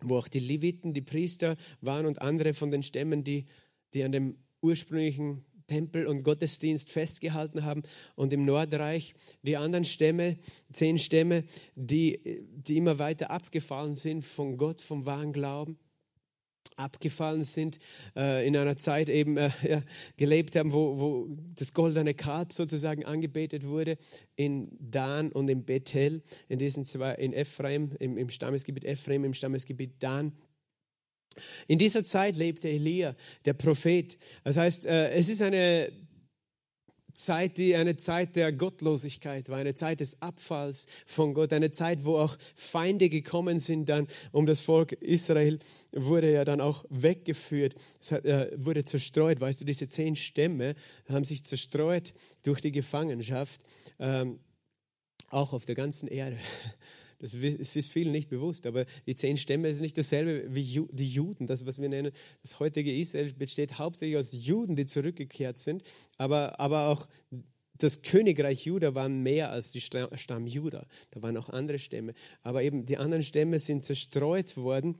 wo auch die Leviten, die Priester waren und andere von den Stämmen, die, die an dem ursprünglichen Tempel und Gottesdienst festgehalten haben. Und im Nordreich die anderen Stämme, zehn Stämme, die, die immer weiter abgefallen sind von Gott, vom wahren Glauben abgefallen sind, äh, in einer Zeit eben äh, ja, gelebt haben, wo, wo das goldene Kalb sozusagen angebetet wurde, in Dan und in Bethel, in diesen zwei, in Ephraim, im, im Stammesgebiet Ephraim, im Stammesgebiet Dan. In dieser Zeit lebte Elia, der Prophet. Das heißt, äh, es ist eine Zeit, die eine Zeit der Gottlosigkeit war, eine Zeit des Abfalls von Gott, eine Zeit, wo auch Feinde gekommen sind dann um das Volk Israel, wurde ja dann auch weggeführt, es hat, äh, wurde zerstreut. Weißt du, diese zehn Stämme haben sich zerstreut durch die Gefangenschaft, ähm, auch auf der ganzen Erde. Das ist vielen nicht bewusst, aber die zehn Stämme ist nicht dasselbe wie die Juden. Das, was wir nennen, das heutige Israel besteht hauptsächlich aus Juden, die zurückgekehrt sind, aber, aber auch das Königreich Juda waren mehr als die Stamm Juda. Da waren auch andere Stämme. Aber eben die anderen Stämme sind zerstreut worden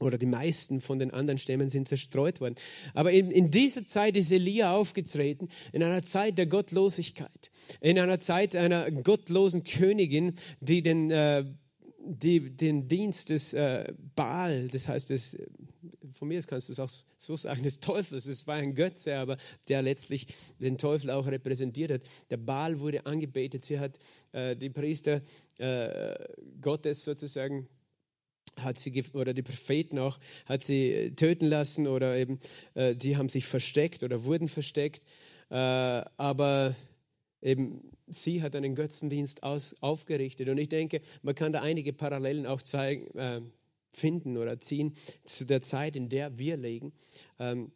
oder die meisten von den anderen Stämmen sind zerstreut worden. Aber in, in dieser Zeit ist Elia aufgetreten, in einer Zeit der Gottlosigkeit, in einer Zeit einer gottlosen Königin, die den, äh, die, den Dienst des äh, Baal, das heißt, des, von mir kannst du es auch so sagen, des Teufels, es war ein Götze, aber der letztlich den Teufel auch repräsentiert hat. Der Baal wurde angebetet, sie hat äh, die Priester äh, Gottes sozusagen hat sie oder die Propheten auch hat sie äh, töten lassen oder eben äh, die haben sich versteckt oder wurden versteckt. Äh, aber eben sie hat einen Götzendienst aus, aufgerichtet. Und ich denke man kann da einige Parallelen auch zeigen äh, finden oder ziehen zu der Zeit in der wir leben. Ähm,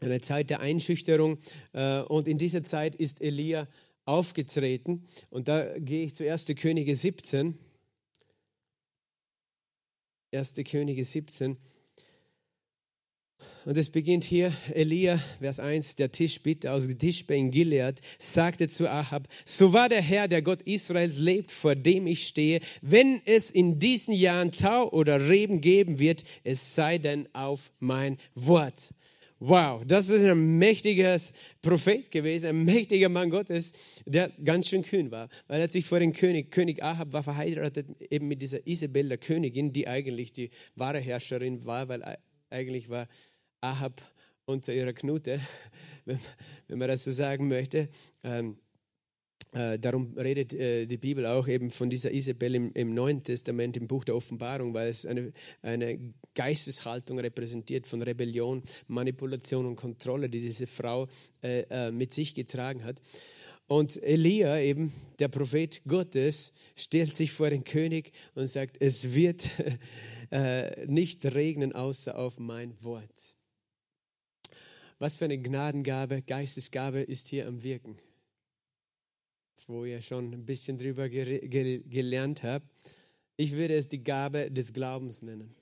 eine Zeit der Einschüchterung äh, und in dieser Zeit ist Elia aufgetreten. Und da gehe ich zu 1. Könige 17 1. Könige 17. Und es beginnt hier, Elia, Vers 1, der Tischbitte aus Tischbe in Gilead, sagte zu Ahab, so war der Herr, der Gott Israels lebt, vor dem ich stehe, wenn es in diesen Jahren Tau oder Reben geben wird, es sei denn auf mein Wort. Wow, das ist ein mächtiger Prophet gewesen, ein mächtiger Mann Gottes, der ganz schön kühn war, weil er sich vor den König, König Ahab war verheiratet eben mit dieser Isabel, der Königin, die eigentlich die wahre Herrscherin war, weil eigentlich war Ahab unter ihrer Knute, (laughs) wenn, wenn man das so sagen möchte. Äh, darum redet äh, die Bibel auch eben von dieser Isabel im, im, Neuen Testament, im Buch der Offenbarung, weil es eine, eine Geisteshaltung repräsentiert von Rebellion, Manipulation und Kontrolle, die diese Frau äh, äh mit sich getragen hat. Und Elia, eben der Prophet Gottes, stellt sich vor den König und sagt, es wird (laughs) äh, nicht regnen außer auf mein Wort. Was für eine Gnadengabe, Geistesgabe ist hier am Wirken wo ihr schon ein bisschen drüber gelernt habt. Ich würde es die Gabe des Glaubens nennen.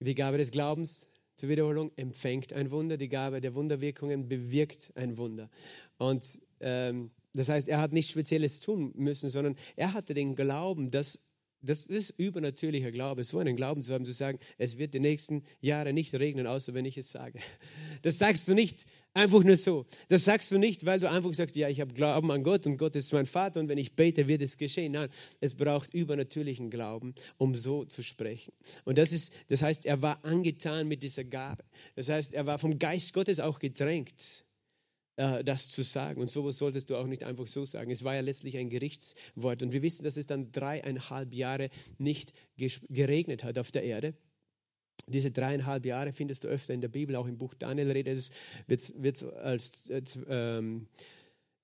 Die Gabe des Glaubens, zur Wiederholung, empfängt ein Wunder. Die Gabe der Wunderwirkungen bewirkt ein Wunder. Und ähm, das heißt, er hat nichts Spezielles tun müssen, sondern er hatte den Glauben, dass das ist übernatürlicher Glaube, so einen Glauben zu haben, zu sagen, es wird die nächsten Jahre nicht regnen, außer wenn ich es sage. Das sagst du nicht einfach nur so. Das sagst du nicht, weil du einfach sagst, ja, ich habe Glauben an Gott und Gott ist mein Vater und wenn ich bete, wird es geschehen. Nein, es braucht übernatürlichen Glauben, um so zu sprechen. Und das ist, das heißt, er war angetan mit dieser Gabe. Das heißt, er war vom Geist Gottes auch gedrängt äh, das zu sagen. Und sowas solltest du auch nicht einfach so sagen. Es war ja letztlich ein Gerichtswort. Und wir wissen, dass es dann dreieinhalb Jahre nicht geregnet hat auf der Erde. Diese dreieinhalb Jahre findest du öfter in der Bibel, auch im Buch Daniel redet es, wird, wird als äh, ähm,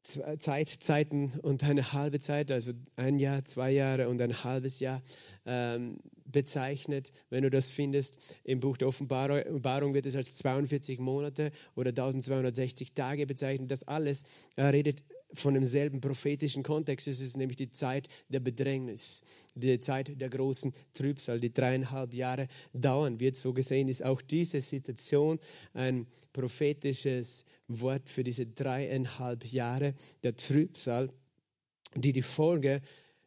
Zeit, Zeiten und eine halbe Zeit, also ein Jahr, zwei Jahre und ein halbes Jahr ähm, bezeichnet. Wenn du das findest, im Buch der Offenbarung wird es als 42 Monate oder 1260 Tage bezeichnet. Das alles äh, redet von demselben prophetischen Kontext. Es ist nämlich die Zeit der Bedrängnis, die Zeit der großen Trübsal, die dreieinhalb Jahre dauern wird. So gesehen ist auch diese Situation ein prophetisches Wort für diese dreieinhalb Jahre der Trübsal, die die Folge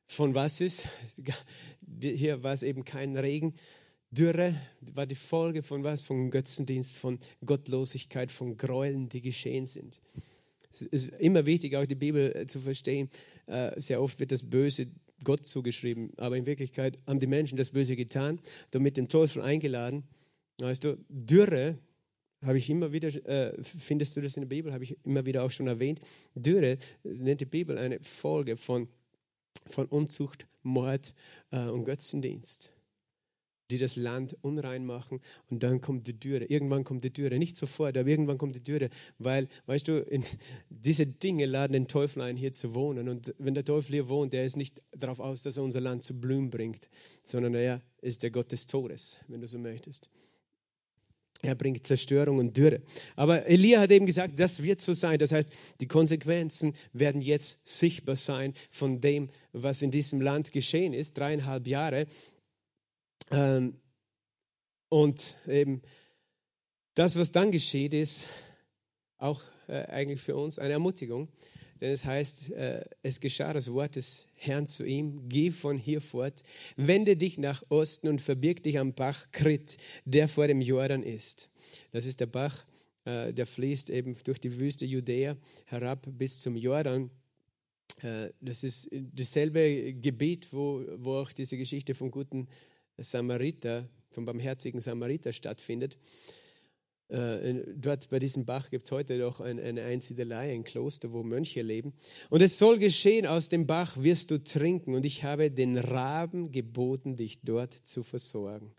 von was ist? (laughs) Hier war es eben kein Regen. Dürre war die Folge von was? Von Götzendienst, von Gottlosigkeit, von Gräueln, die geschehen sind. Es ist immer wichtig, auch die Bibel äh, zu verstehen. Äh, sehr oft wird das Böse Gott zugeschrieben, aber in Wirklichkeit haben die Menschen das Böse getan, damit den Teufel eingeladen. Weißt du, Dürre habe ich immer wieder, äh, findest du das in der Bibel, habe ich immer wieder auch schon erwähnt. Dürre nennt die Bibel eine Folge von von Unzucht, Mord äh, und Götzendienst, die das Land unrein machen und dann kommt die Dürre. Irgendwann kommt die Dürre, nicht sofort, aber irgendwann kommt die Dürre, weil, weißt du, in, (laughs) diese Dinge laden den Teufel ein, hier zu wohnen. Und wenn der Teufel hier wohnt, der ist nicht darauf aus, dass er unser Land zu blühen bringt, sondern er ist der Gott des Todes, wenn du so möchtest. Er bringt Zerstörung und Dürre. Aber Elia hat eben gesagt, das wird so sein. Das heißt, die Konsequenzen werden jetzt sichtbar sein von dem, was in diesem Land geschehen ist, dreieinhalb Jahre. Ähm, und eben das, was dann geschieht, ist auch äh, eigentlich für uns eine Ermutigung. Denn es heißt, äh, es geschah das Wort des Herrn zu ihm, geh von hier fort, wende dich nach Osten und verbirg dich am Bach Krit, der vor dem Jordan ist. Das ist der Bach, äh, der fließt eben durch die Wüste Judäa herab bis zum Jordan. Äh, das ist dasselbe Gebiet, wo, wo auch diese Geschichte vom guten Samariter, vom barmherzigen Samariter stattfindet. Äh, dort bei diesem Bach gibt es heute noch ein, eine Einsiedelei, ein Kloster, wo Mönche leben. Und es soll geschehen, aus dem Bach wirst du trinken. Und ich habe den Raben geboten, dich dort zu versorgen.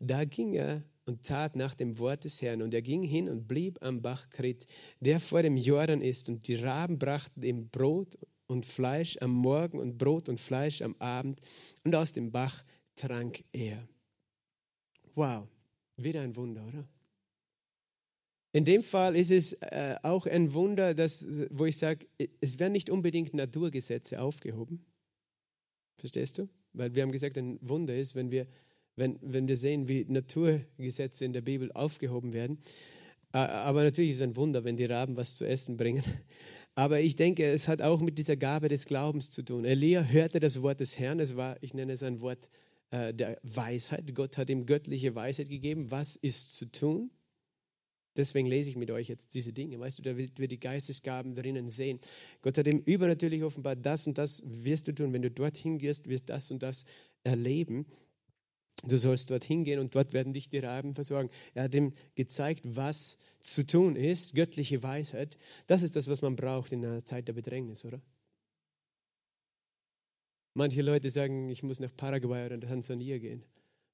Da ging er und tat nach dem Wort des Herrn. Und er ging hin und blieb am Bach Krit, der vor dem Jordan ist. Und die Raben brachten ihm Brot und Fleisch am Morgen und Brot und Fleisch am Abend. Und aus dem Bach trank er. Wow, wieder ein Wunder, oder? In dem Fall ist es äh, auch ein Wunder, dass, wo ich sage, es werden nicht unbedingt Naturgesetze aufgehoben. Verstehst du? Weil wir haben gesagt, ein Wunder ist, wenn wir, wenn, wenn wir sehen, wie Naturgesetze in der Bibel aufgehoben werden. Aber natürlich ist es ein Wunder, wenn die Raben was zu essen bringen. (laughs) Aber ich denke, es hat auch mit dieser Gabe des Glaubens zu tun. Elia hörte das Wort des Herrn. Es war, ich nenne es ein Wort äh, der Weisheit. Gott hat ihm göttliche Weisheit gegeben. Was ist zu tun? Deswegen lese ich mit euch jetzt diese Dinge. Weißt du, da wird wir die Geistesgaben drinnen sehen. Gott hat ihm übernatürlich offenbart, das und das wirst du tun. Wenn du dorthin gehst, wirst das und das erleben. Du sollst dorthin gehen und dort werden dich die Raben versorgen. Er hat ihm gezeigt, was zu tun ist, göttliche Weisheit. Das ist das, was man braucht in einer Zeit der Bedrängnis, oder? Manche Leute sagen, ich muss nach Paraguay oder Tansania gehen.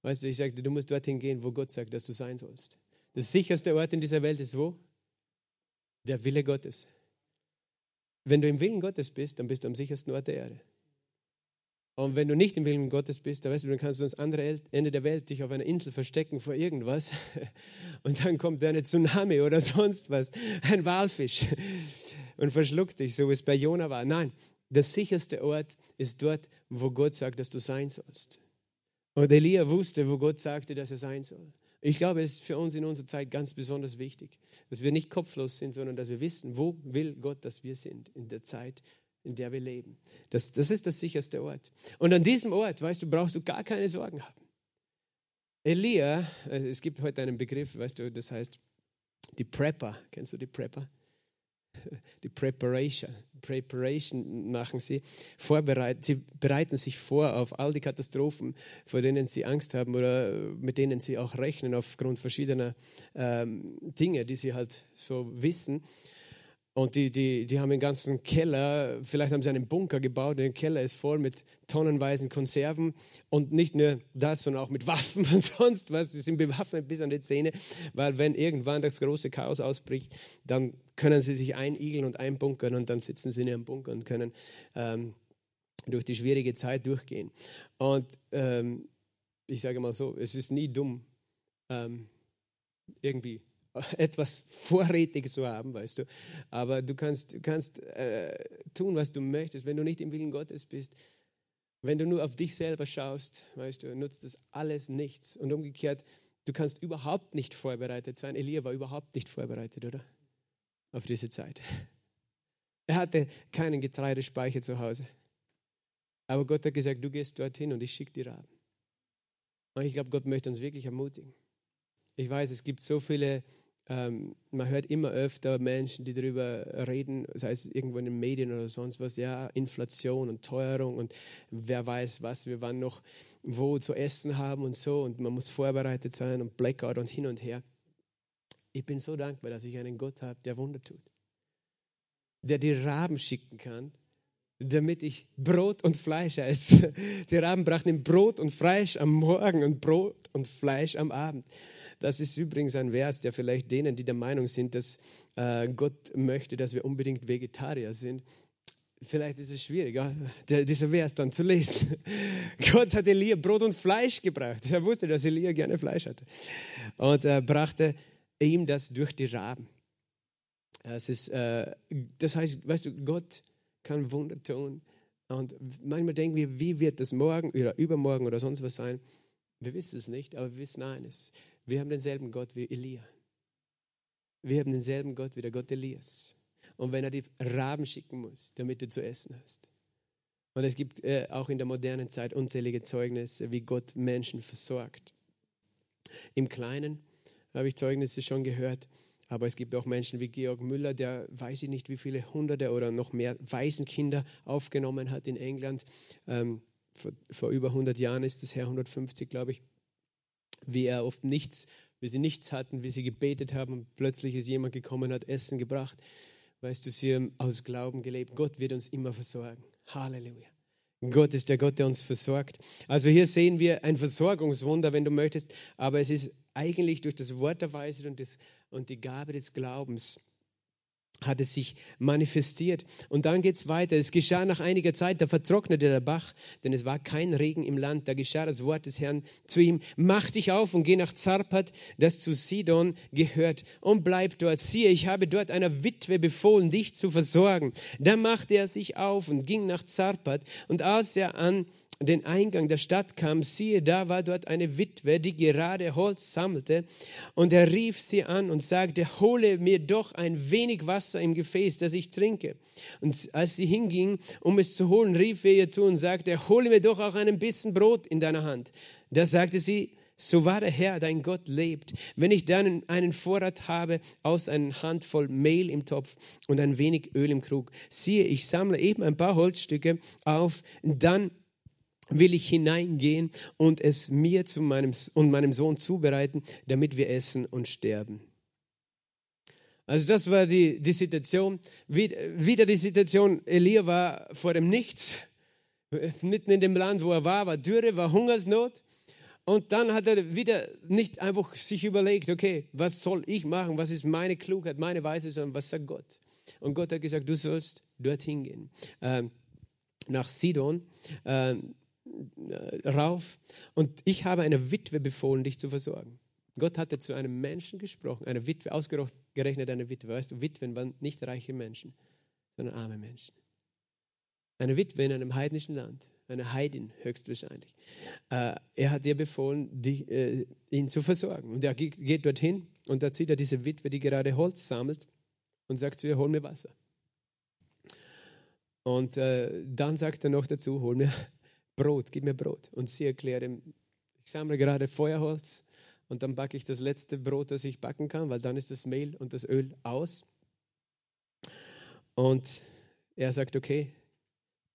Weißt du, ich sagte, du musst dorthin gehen, wo Gott sagt, dass du sein sollst. Der sicherste Ort in dieser Welt ist wo? Der Wille Gottes. Wenn du im Willen Gottes bist, dann bist du am sichersten Ort der Erde. Und wenn du nicht im Willen Gottes bist, dann, weißt du, dann kannst du ans andere Ende der Welt dich auf einer Insel verstecken vor irgendwas (laughs) und dann kommt eine Tsunami oder sonst was, ein Walfisch (laughs) und verschluckt dich, so wie es bei Jona war. Nein, der sicherste Ort ist dort, wo Gott sagt, dass du sein sollst. Und Elia wusste, wo Gott sagte, dass er sein soll. Ich glaube, es ist für uns in unserer Zeit ganz besonders wichtig, dass wir nicht kopflos sind, sondern dass wir wissen, wo will Gott, dass wir sind in der Zeit, in der wir leben. Das, das ist der sicherste Ort. Und an diesem Ort, weißt du, brauchst du gar keine Sorgen haben. Elia, also es gibt heute einen Begriff, weißt du, das heißt die Prepper. Kennst du die Prepper? (laughs) Die Preparation. Preparation machen sie. Vorbereiten, sie bereiten sich vor auf all die Katastrophen, vor denen sie Angst haben oder mit denen sie auch rechnen aufgrund verschiedener ähm, Dinge, die sie halt so wissen. Und die, die, die haben einen ganzen Keller, vielleicht haben sie einen Bunker gebaut, der Keller ist voll mit tonnenweisen Konserven und nicht nur das, sondern auch mit Waffen (laughs) und sonst was. Sie sind bewaffnet bis an die Zähne, weil wenn irgendwann das große Chaos ausbricht, dann können sie sich einigeln und einbunkern und dann sitzen sie in ihrem Bunker und können ähm, durch die schwierige Zeit durchgehen. Und ähm, ich sage mal so, es ist nie dumm, ähm, irgendwie (laughs) etwas vorrätig zu haben, weißt du. Aber du kannst, du kannst äh, tun, was du möchtest. Wenn du nicht im Willen Gottes bist, wenn du nur auf dich selber schaust, weißt du, nutzt das alles nichts. Und umgekehrt, du kannst überhaupt nicht vorbereitet sein. Elia war überhaupt nicht vorbereitet, oder? Auf diese Zeit. (laughs) Er hatte keinen Getreidespeicher zu Hause. Aber Gott hat gesagt, du gehst dorthin und ich schicke die Raben. Und ich glaube, Gott möchte uns wirklich ermutigen. Ich weiß, es gibt so viele ähm, man hört immer öfter Menschen, die darüber reden, sei es irgendwo in den Medien oder sonst was, ja, Inflation und Teuerung und wer weiß was, wir wann noch wo zu essen haben und so und man muss vorbereitet sein und Blackout und hin und her. Ich bin so dankbar, dass ich einen Gott habe, der Wunder tut, der die Raben schicken kann, damit ich Brot und Fleisch esse. (laughs) Die Raben brachten ihm Brot und Fleisch am Morgen und Brot und Fleisch am Abend. Das ist übrigens ein Vers, der vielleicht denen, die der Meinung sind, dass äh, Gott möchte, dass wir unbedingt Vegetarier sind, vielleicht ist es schwieriger, dieser Vers dann zu lesen. (laughs) Gott hat Elia Brot und Fleisch gebracht. Er wusste, dass Elia gerne Fleisch hatte. Und er brachte ihm das durch die Raben. Es ist, äh, das heißt, weißt du, Gott kann Wunder tun. Und manchmal denken wir, wie wird das morgen oder übermorgen oder sonst was sein? Wir wissen es nicht, aber wir wissen eines. Wir haben denselben Gott wie Elia. Wir haben denselben Gott wie der Gott Elias. Und wenn er die Raben schicken muss, damit du zu essen hast. Und es gibt äh, auch in der modernen Zeit unzählige Zeugnisse, wie Gott Menschen versorgt. Im Kleinen habe ich Zeugnisse schon gehört, aber es gibt auch Menschen wie Georg Müller, der weiß ich nicht, wie viele Hunderte oder noch mehr Waisenkinder aufgenommen hat in England. Ähm, vor, vor über 100 Jahren ist das her, 150 glaube ich wie er oft nichts, wie sie nichts hatten, wie sie gebetet haben und plötzlich ist jemand gekommen, hat Essen gebracht. Weißt du, sie haben aus Glauben gelebt. Gott wird uns immer versorgen. Halleluja. Gott ist der Gott, der uns versorgt. Also hier sehen wir ein Versorgungswunder, wenn du möchtest, aber es ist eigentlich durch das Wort der Weisheit und, das, und die Gabe des Glaubens hat es sich manifestiert. Und dann geht es weiter. Es geschah nach einiger Zeit, da vertrocknete der Bach, denn es war kein Regen im Land. Da geschah das Wort des Herrn zu ihm, mach dich auf und geh nach Zarpat, das zu Sidon gehört, und bleib dort. Siehe, ich habe dort einer Witwe befohlen, dich zu versorgen. Da machte er sich auf und ging nach Zarpat. Und als er an den Eingang der Stadt kam, siehe, da war dort eine Witwe, die gerade Holz sammelte. Und er rief sie an und sagte, hole mir doch ein wenig Wasser im Gefäß, das ich trinke. Und als sie hinging, um es zu holen, rief er ihr zu und sagte, hole mir doch auch einen Bissen Brot in deiner Hand. Da sagte sie, so wahr der Herr, dein Gott, lebt, wenn ich dann einen Vorrat habe aus einer Handvoll Mehl im Topf und ein wenig Öl im Krug, siehe, ich sammle eben ein paar Holzstücke auf, dann will ich hineingehen und es mir zu meinem, und meinem Sohn zubereiten, damit wir essen und sterben. Also das war die, die Situation. Wieder die Situation, Elia war vor dem Nichts, mitten in dem Land, wo er war, war Dürre, war Hungersnot. Und dann hat er wieder nicht einfach sich überlegt, okay, was soll ich machen, was ist meine Klugheit, meine Weise, sondern was sagt Gott? Und Gott hat gesagt, du sollst dorthin gehen, äh, nach Sidon, äh, rauf. Und ich habe einer Witwe befohlen, dich zu versorgen. Gott hatte zu einem Menschen gesprochen, einer Witwe, ausgerechnet eine Witwe. Weißt du, Witwen waren nicht reiche Menschen, sondern arme Menschen. Eine Witwe in einem heidnischen Land, eine Heidin höchstwahrscheinlich. Äh, er hat ihr befohlen, die, äh, ihn zu versorgen. Und er geht dorthin und da sieht er diese Witwe, die gerade Holz sammelt und sagt zu ihr, hol mir Wasser. Und äh, dann sagt er noch dazu, hol mir (laughs) Brot, gib mir Brot. Und sie erklärt ihm, ich sammle gerade Feuerholz und dann backe ich das letzte Brot, das ich backen kann, weil dann ist das Mehl und das Öl aus. Und er sagt, okay,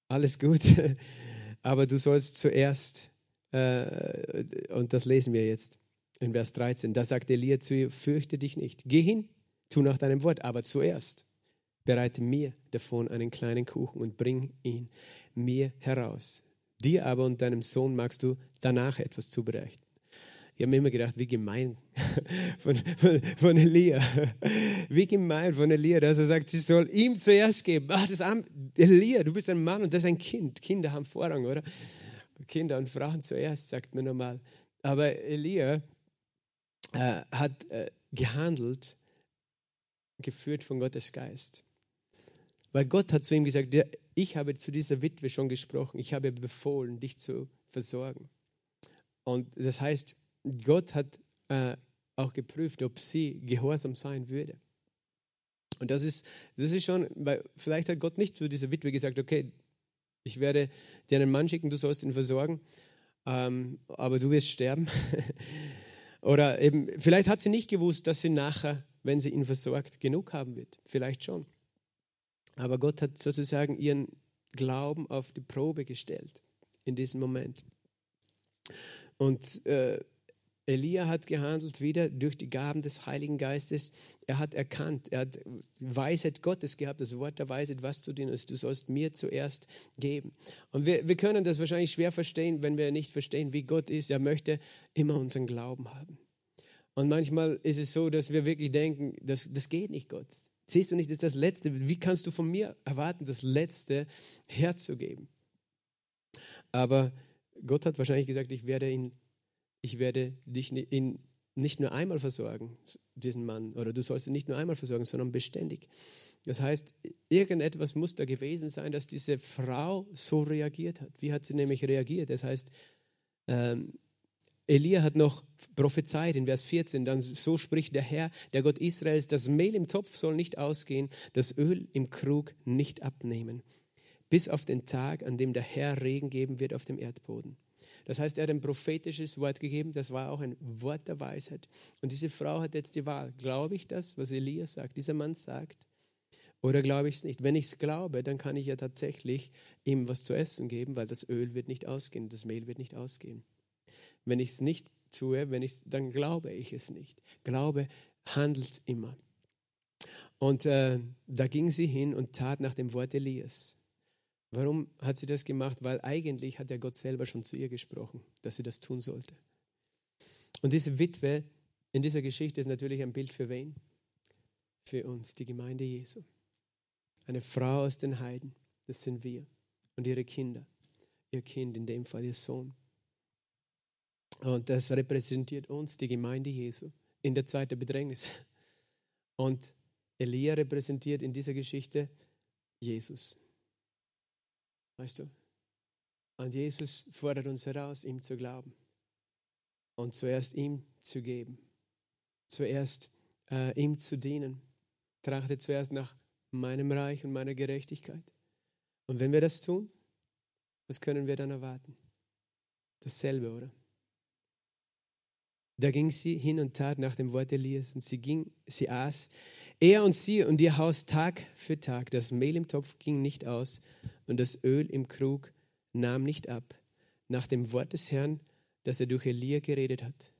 alles gut, (laughs) aber du sollst zuerst, äh, und das lesen wir jetzt in Vers 13, da sagt Elia zu ihr, fürchte dich nicht, geh hin, tu nach deinem Wort, aber zuerst bereite mir davon einen kleinen Kuchen und bring ihn mir heraus. Dir aber und deinem Sohn magst du danach etwas zubereiten. Ich habe mir immer gedacht, wie gemein (laughs) von, von, von, Elia. Wie gemein von Elia, dass er sagt, sie soll ihm zuerst geben. Ach, das Arm, Elia, du bist ein Mann und das ist ein Kind. Kinder haben Vorrang, oder? Kinder und Frauen zuerst, sagt man normal. Aber Elia äh, hat äh, gehandelt, geführt von Gottes Geist. Weil Gott hat zu ihm gesagt, ich habe zu dieser Witwe schon gesprochen, ich habe befohlen, dich zu versorgen. Und das heißt, Gott hat äh, auch geprüft, ob sie gehorsam sein würde. Und das ist, das ist schon, weil vielleicht hat Gott nicht zu dieser Witwe gesagt, okay, ich werde dir einen Mann schicken, du sollst ihn versorgen, ähm, aber du wirst sterben. (laughs) Oder eben, vielleicht hat sie nicht gewusst, dass sie nachher, wenn sie ihn versorgt, genug haben wird. Vielleicht schon. Aber Gott hat sozusagen ihren Glauben auf die Probe gestellt in diesem Moment. Und äh, Elia hat gehandelt wieder durch die Gaben des Heiligen Geistes. Er hat erkannt, er hat Weisheit Gottes gehabt, das Wort der Weisheit, was zu dir ist. Du sollst mir zuerst geben. Und wir, wir können das wahrscheinlich schwer verstehen, wenn wir nicht verstehen, wie Gott ist. Er möchte immer unseren Glauben haben. Und manchmal ist es so, dass wir wirklich denken, das, das geht nicht, Gott. Siehst du nicht, das ist das Letzte. Wie kannst du von mir erwarten, das Letzte herzugeben? Aber Gott hat wahrscheinlich gesagt, ich werde ihn, ich werde dich ihn nicht nur einmal versorgen, diesen Mann, oder du sollst ihn nicht nur einmal versorgen, sondern beständig. Das heißt, irgendetwas muss da gewesen sein, dass diese Frau so reagiert hat. Wie hat sie nämlich reagiert? Das heißt, ähm, Elia hat noch prophezeit in Vers 14, dann so spricht der Herr, der Gott Israels, das Mehl im Topf soll nicht ausgehen, das Öl im Krug nicht abnehmen, bis auf den Tag, an dem der Herr Regen geben wird auf dem Erdboden. Das heißt, er hat ein prophetisches Wort gegeben, das war auch ein Wort der Weisheit. Und diese Frau hat jetzt die Wahl. Glaube ich das, was Elia sagt, dieser Mann sagt, oder glaube ich es nicht? Wenn ich es glaube, dann kann ich ja tatsächlich ihm was zu essen geben, weil das Öl wird nicht ausgehen, das Mehl wird nicht ausgehen. Wenn ich es nicht tue, wenn ich, dann glaube ich es nicht. Glaube handelt immer. Und äh, da ging sie hin und tat nach dem Wort Elias. Warum hat sie das gemacht? Weil eigentlich hat der Gott selber schon zu ihr gesprochen, dass sie das tun sollte. Und diese Witwe in dieser Geschichte ist natürlich ein Bild für wen? Für uns, die Gemeinde Jesu. Eine Frau aus den Heiden, das sind wir. Und ihre Kinder. Ihr Kind, in dem Fall ihr Sohn. Und das repräsentiert uns, die Gemeinde Jesu, in der Zeit der Bedrängnis. Und Elia repräsentiert in dieser Geschichte Jesus. Weißt du? Und Jesus fordert uns heraus, ihm zu glauben und zuerst ihm zu geben, zuerst äh, ihm zu dienen. Trachte zuerst nach meinem Reich und meiner Gerechtigkeit. Und wenn wir das tun, was können wir dann erwarten? Dasselbe, oder? Da ging sie hin und tat nach dem Wort Elias und sie ging, sie aß. Er und sie und ihr Haus Tag für Tag. Das Mehl im Topf ging nicht aus und das Öl im Krug nahm nicht ab. Nach dem Wort des Herrn, das er durch Elia geredet hat.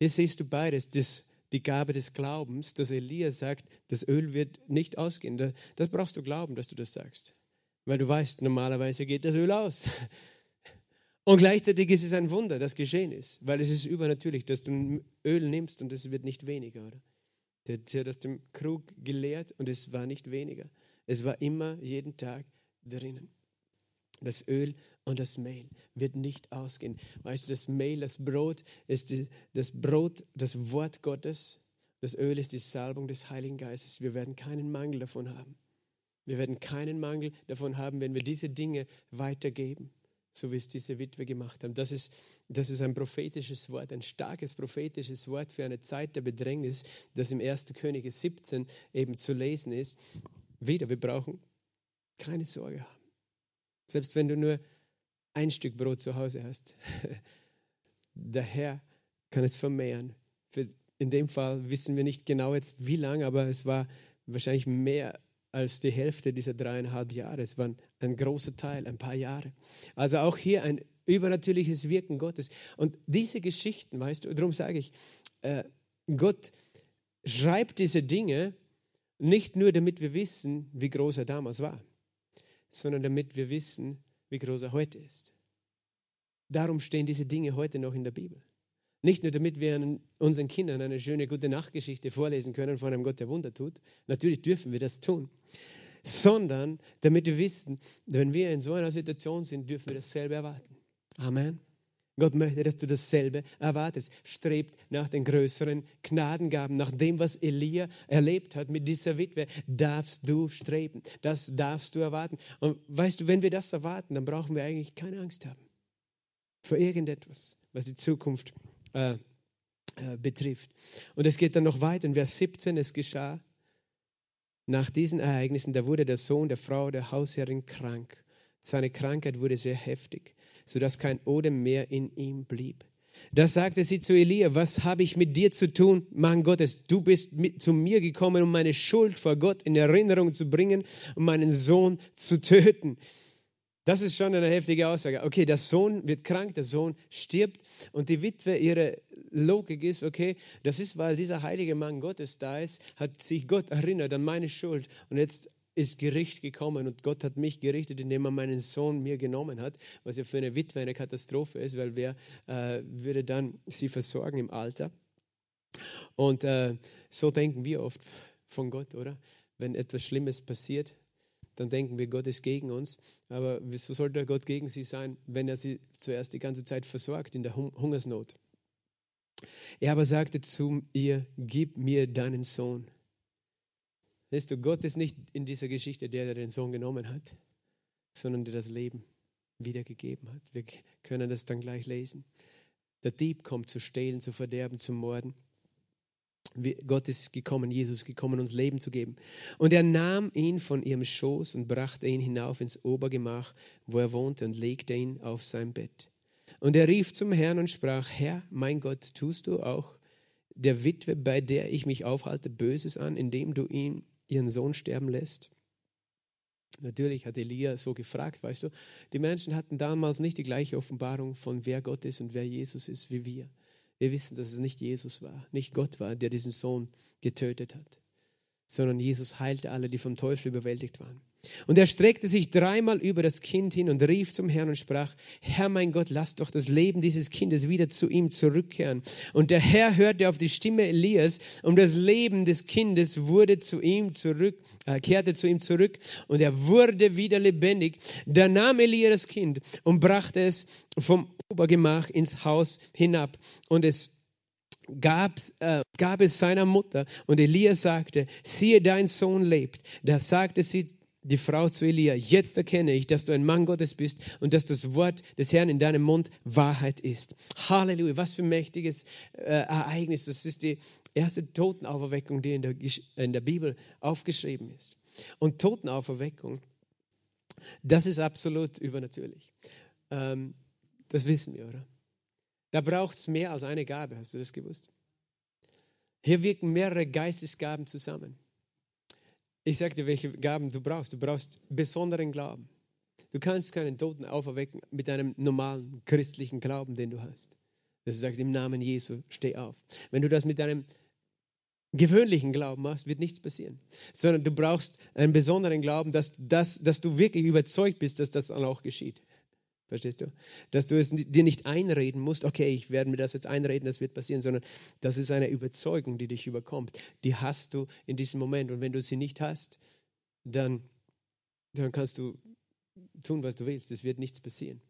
Hier siehst du beides. Das, die Gabe des Glaubens, dass Elia sagt, das Öl wird nicht ausgehen. Das brauchst du glauben, dass du das sagst. Weil du weißt, normalerweise geht das Öl aus. (laughs) Und gleichzeitig ist es ein Wunder, das geschehen ist, weil es ist übernatürlich, dass du Öl nimmst und es wird nicht weniger, oder? Der hat aus dem Krug geleert und es war nicht weniger. Es war immer jeden Tag drinnen. Das Öl und das Mehl wird nicht ausgehen. Weißt du, das Mehl, das Brot ist die, das Brot, das Wort Gottes. Das Öl ist die Salbung des Heiligen Geistes. Wir werden keinen Mangel davon haben. Wir werden keinen Mangel davon haben, wenn wir diese Dinge weitergeben so wie es diese Witwe gemacht haben. Das ist, das ist ein prophetisches Wort, ein starkes prophetisches Wort für eine Zeit der Bedrängnis, das im 1. Könige 17 eben zu lesen ist. Wieder, wir brauchen keine Sorge haben. Selbst wenn du nur ein Stück Brot zu Hause hast, (laughs) der Herr kann es vermehren. Für, in dem Fall wissen wir nicht genau jetzt wie lange, aber es war wahrscheinlich mehr als die Hälfte dieser dreieinhalb Jahre. Es war ein großer Teil, ein paar Jahre. Also auch hier ein übernatürliches Wirken Gottes. Und diese Geschichten, weißt du, darum sage ich, äh, Gott schreibt diese Dinge nicht nur, damit wir wissen, wie groß er damals war, sondern damit wir wissen, wie groß er heute ist. Darum stehen diese Dinge heute noch in der Bibel. Nicht nur, damit wir unseren Kindern eine schöne gute Nachtgeschichte vorlesen können von einem Gott, der Wunder tut. Natürlich dürfen wir das tun. Sondern damit wir wissen, wenn wir in so einer Situation sind, dürfen wir dasselbe erwarten. Amen. Gott möchte, dass du dasselbe erwartest. Strebt nach den größeren Gnadengaben, nach dem, was Elia erlebt hat mit dieser Witwe, darfst du streben. Das darfst du erwarten. Und weißt du, wenn wir das erwarten, dann brauchen wir eigentlich keine Angst haben vor irgendetwas, was die Zukunft äh, äh, betrifft. Und es geht dann noch weiter in Vers 17, es geschah nach diesen Ereignissen, da wurde der Sohn der Frau der Hausherrin krank. Seine Krankheit wurde sehr heftig, sodass kein Odem mehr in ihm blieb. Da sagte sie zu Elia, was habe ich mit dir zu tun, Mann Gottes? Du bist mit, zu mir gekommen, um meine Schuld vor Gott in Erinnerung zu bringen, um meinen Sohn zu töten. Das ist schon eine heftige Aussage. Okay, der Sohn wird krank, der Sohn stirbt und die Witwe, ihre Logik ist, okay, das ist, weil dieser heilige Mann Gottes da ist, hat sich Gott erinnert an meine Schuld und jetzt ist Gericht gekommen und Gott hat mich gerichtet, indem er meinen Sohn mir genommen hat, was ja für eine Witwe eine Katastrophe ist, weil wer äh, würde dann sie versorgen im Alter? Und äh, so denken wir oft von Gott, oder? Wenn etwas Schlimmes passiert, dann denken wir, Gott ist gegen uns. Aber wieso sollte Gott gegen sie sein, wenn er sie zuerst die ganze Zeit versorgt in der Hungersnot? Er aber sagte zu ihr, gib mir deinen Sohn. Weißt du, Gott ist nicht in dieser Geschichte der, der den Sohn genommen hat, sondern der das Leben wiedergegeben hat. Wir können das dann gleich lesen. Der Dieb kommt zu stehlen, zu verderben, zu morden. Gott ist gekommen, Jesus gekommen, uns Leben zu geben. Und er nahm ihn von ihrem Schoß und brachte ihn hinauf ins Obergemach, wo er wohnte, und legte ihn auf sein Bett. Und er rief zum Herrn und sprach, Herr, mein Gott, tust du auch der Witwe, bei der ich mich aufhalte, Böses an, indem du ihn, ihren Sohn sterben lässt? Natürlich hat Elia so gefragt, weißt du, die Menschen hatten damals nicht die gleiche Offenbarung von wer Gott ist und wer Jesus ist wie wir. Wir wissen, dass es nicht Jesus war, nicht Gott war, der diesen Sohn getötet hat, sondern Jesus heilte alle, die vom Teufel überwältigt waren. Und er streckte sich dreimal über das Kind hin und rief zum Herrn und sprach, Herr mein Gott, lass doch das Leben dieses Kindes wieder zu ihm zurückkehren. Und der Herr hörte auf die Stimme Elias und das Leben des Kindes wurde zu ihm zurück, äh, kehrte zu ihm zurück und er wurde wieder lebendig. Da nahm Elia das Kind und brachte es vom Obergemach ins Haus hinab und es gab, äh, gab es seiner Mutter und Elia sagte, siehe, dein Sohn lebt. Da sagte sie die Frau zu Elia, jetzt erkenne ich, dass du ein Mann Gottes bist und dass das Wort des Herrn in deinem Mund Wahrheit ist. Halleluja, was für ein mächtiges äh, Ereignis. Das ist die erste Totenauferweckung, die in der, in der Bibel aufgeschrieben ist. Und Totenauferweckung, das ist absolut übernatürlich. Ähm, das wissen wir, oder? Da braucht es mehr als eine Gabe, hast du das gewusst? Hier wirken mehrere Geistesgaben zusammen. Ich sage dir, welche Gaben du brauchst. Du brauchst besonderen Glauben. Du kannst keinen Toten auferwecken mit einem normalen christlichen Glauben, den du hast. Dass du sagst, im Namen Jesu, steh auf. Wenn du das mit einem gewöhnlichen Glauben machst, wird nichts passieren. Sondern du brauchst einen besonderen Glauben, dass, dass, dass du wirklich überzeugt bist, dass das dann auch geschieht. Verstehst du? Dass du es dir nicht einreden musst, okay, ich werde mir das jetzt einreden, das wird passieren, sondern das ist eine Überzeugung, die dich überkommt. Die hast du in diesem Moment. Und wenn du sie nicht hast, dann, dann kannst du tun, was du willst. Es wird nichts passieren.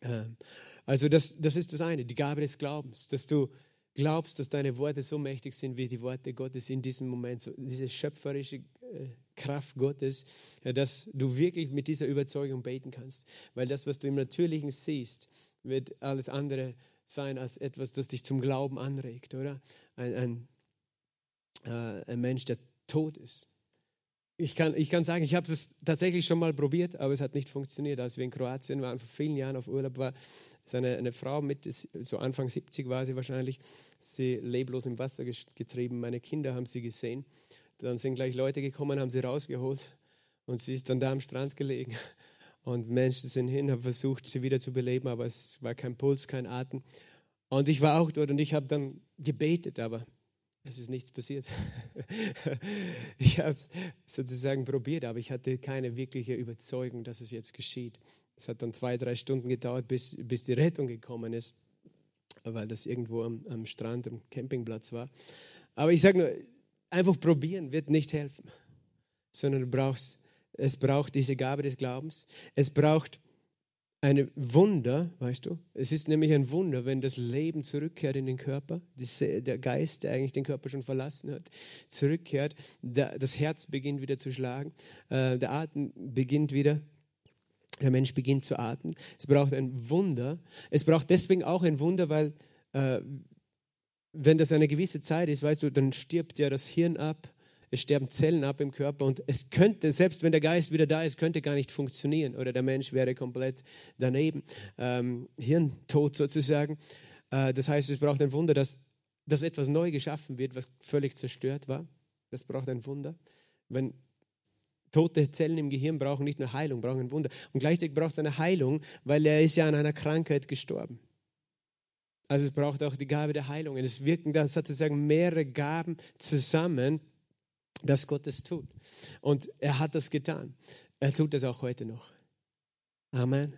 Ähm, also das, das ist das eine, die Gabe des Glaubens, dass du glaubst, dass deine Worte so mächtig sind wie die Worte Gottes in diesem Moment, so diese schöpferische äh, Kraft Gottes, dass du wirklich mit dieser Überzeugung beten kannst. Weil das, was du im Natürlichen siehst, wird alles andere sein als etwas, das dich zum Glauben anregt, oder? Ein, ein, äh, ein Mensch, der tot ist. Ich kann, ich kann sagen, ich habe das tatsächlich schon mal probiert, aber es hat nicht funktioniert. Als wir in Kroatien waren, vor vielen Jahren auf Urlaub war, ist eine Frau mit, so Anfang 70 war sie wahrscheinlich, sie leblos im Wasser getrieben. Meine Kinder haben sie gesehen. Dann sind gleich Leute gekommen, haben sie rausgeholt und sie ist dann da am Strand gelegen. Und Menschen sind hin, haben versucht, sie wieder zu beleben, aber es war kein Puls, kein Atem. Und ich war auch dort und ich habe dann gebetet, aber es ist nichts passiert. (laughs) ich habe es sozusagen probiert, aber ich hatte keine wirkliche Überzeugung, dass es jetzt geschieht. Es hat dann zwei, drei Stunden gedauert, bis, bis die Rettung gekommen ist, weil das irgendwo am, am Strand, am Campingplatz war. Aber ich sage nur, einfach probieren wird nicht helfen, sondern du brauchst, es braucht diese Gabe des Glaubens. Es braucht ein Wunder, weißt du? Es ist nämlich ein Wunder, wenn das Leben zurückkehrt in den Körper, der Geist, der eigentlich den Körper schon verlassen hat, zurückkehrt, das Herz beginnt wieder zu schlagen, äh, der Atem beginnt wieder, der Mensch beginnt zu atmen. Es braucht ein Wunder. Es braucht deswegen auch ein Wunder, weil äh, wenn das eine gewisse Zeit ist, weißt du, dann stirbt ja das Hirn ab, es sterben Zellen ab im Körper und es könnte, selbst wenn der Geist wieder da ist, könnte gar nicht funktionieren oder der Mensch wäre komplett daneben, ähm, Hirntod sozusagen. Äh, das heißt, es braucht ein Wunder, dass, dass etwas neu geschaffen wird, was völlig zerstört war. Das braucht ein Wunder. Wenn tote Zellen im Gehirn brauchen nicht nur Heilung, brauchen ein Wunder. Und gleichzeitig braucht es eine Heilung, weil er ist ja an einer Krankheit gestorben. Also es braucht auch die Gabe der Heilung. Es wirken da sozusagen mehrere Gaben zusammen, dass Gott es tut. Und er hat das getan. Er tut es auch heute noch. Amen.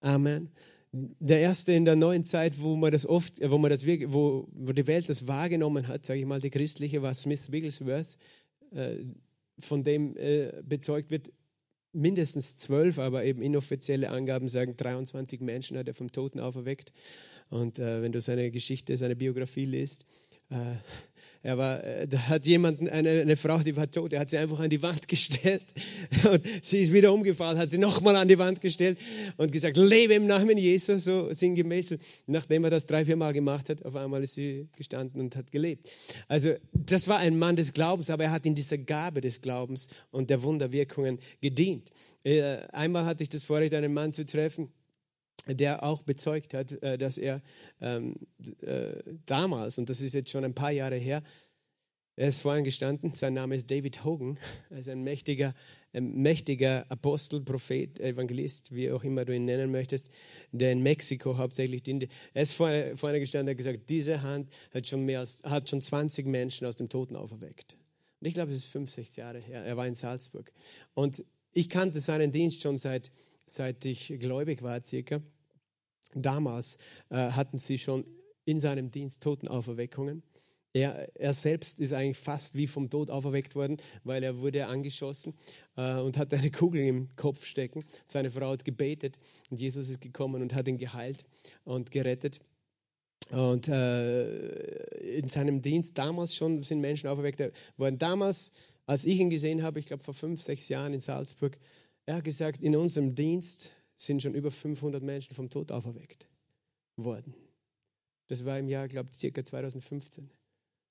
Amen. Der erste in der neuen Zeit, wo man das oft, wo man das wo, wo die Welt das wahrgenommen hat, sage ich mal, die christliche, war Smith Wigglesworth, äh, von dem äh, bezeugt wird, mindestens zwölf, aber eben inoffizielle Angaben sagen, 23 Menschen hat er vom Toten auferweckt. Und äh, wenn du seine Geschichte, seine Biografie liest, äh, er war, äh, da hat jemand, eine, eine Frau, die war tot, er hat sie einfach an die Wand (laughs) gestellt und sie ist wieder umgefallen, hat sie nochmal an die Wand gestellt und gesagt, lebe im Namen Jesus, so sinngemäß. Nachdem er das drei, vier Mal gemacht hat, auf einmal ist sie gestanden und hat gelebt. Also das war ein Mann des Glaubens, aber er hat in dieser Gabe des Glaubens und der Wunderwirkungen gedient. Äh, einmal hatte ich das Vorrecht, einen Mann zu treffen, der auch bezeugt hat, äh, dass er ähm, äh, damals, und das ist jetzt schon ein paar Jahre her, er ist vorhin gestanden, sein Name ist David Hogan, er ist ein mächtiger, ein mächtiger Apostel, Prophet, Evangelist, wie auch immer du ihn nennen möchtest, der in Mexiko hauptsächlich diente. Er ist vorhin, vorhin gestanden und hat gesagt, diese Hand hat schon, mehr als, hat schon 20 Menschen aus dem Toten auferweckt. Und ich glaube, es ist fünf, sechs Jahre her. Er war in Salzburg. Und ich kannte seinen Dienst schon seit, seit ich gläubig war, circa. Damals äh, hatten sie schon in seinem Dienst Totenauferweckungen. Er, er, selbst ist eigentlich fast wie vom Tod auferweckt worden, weil er wurde angeschossen äh, und hatte eine Kugel im Kopf stecken. Seine Frau hat gebetet und Jesus ist gekommen und hat ihn geheilt und gerettet. Und äh, in seinem Dienst damals schon sind Menschen auferweckt worden. Damals, als ich ihn gesehen habe, ich glaube vor fünf, sechs Jahren in Salzburg, er hat gesagt, in unserem Dienst sind schon über 500 Menschen vom Tod auferweckt worden. Das war im Jahr, glaube ich, circa 2015.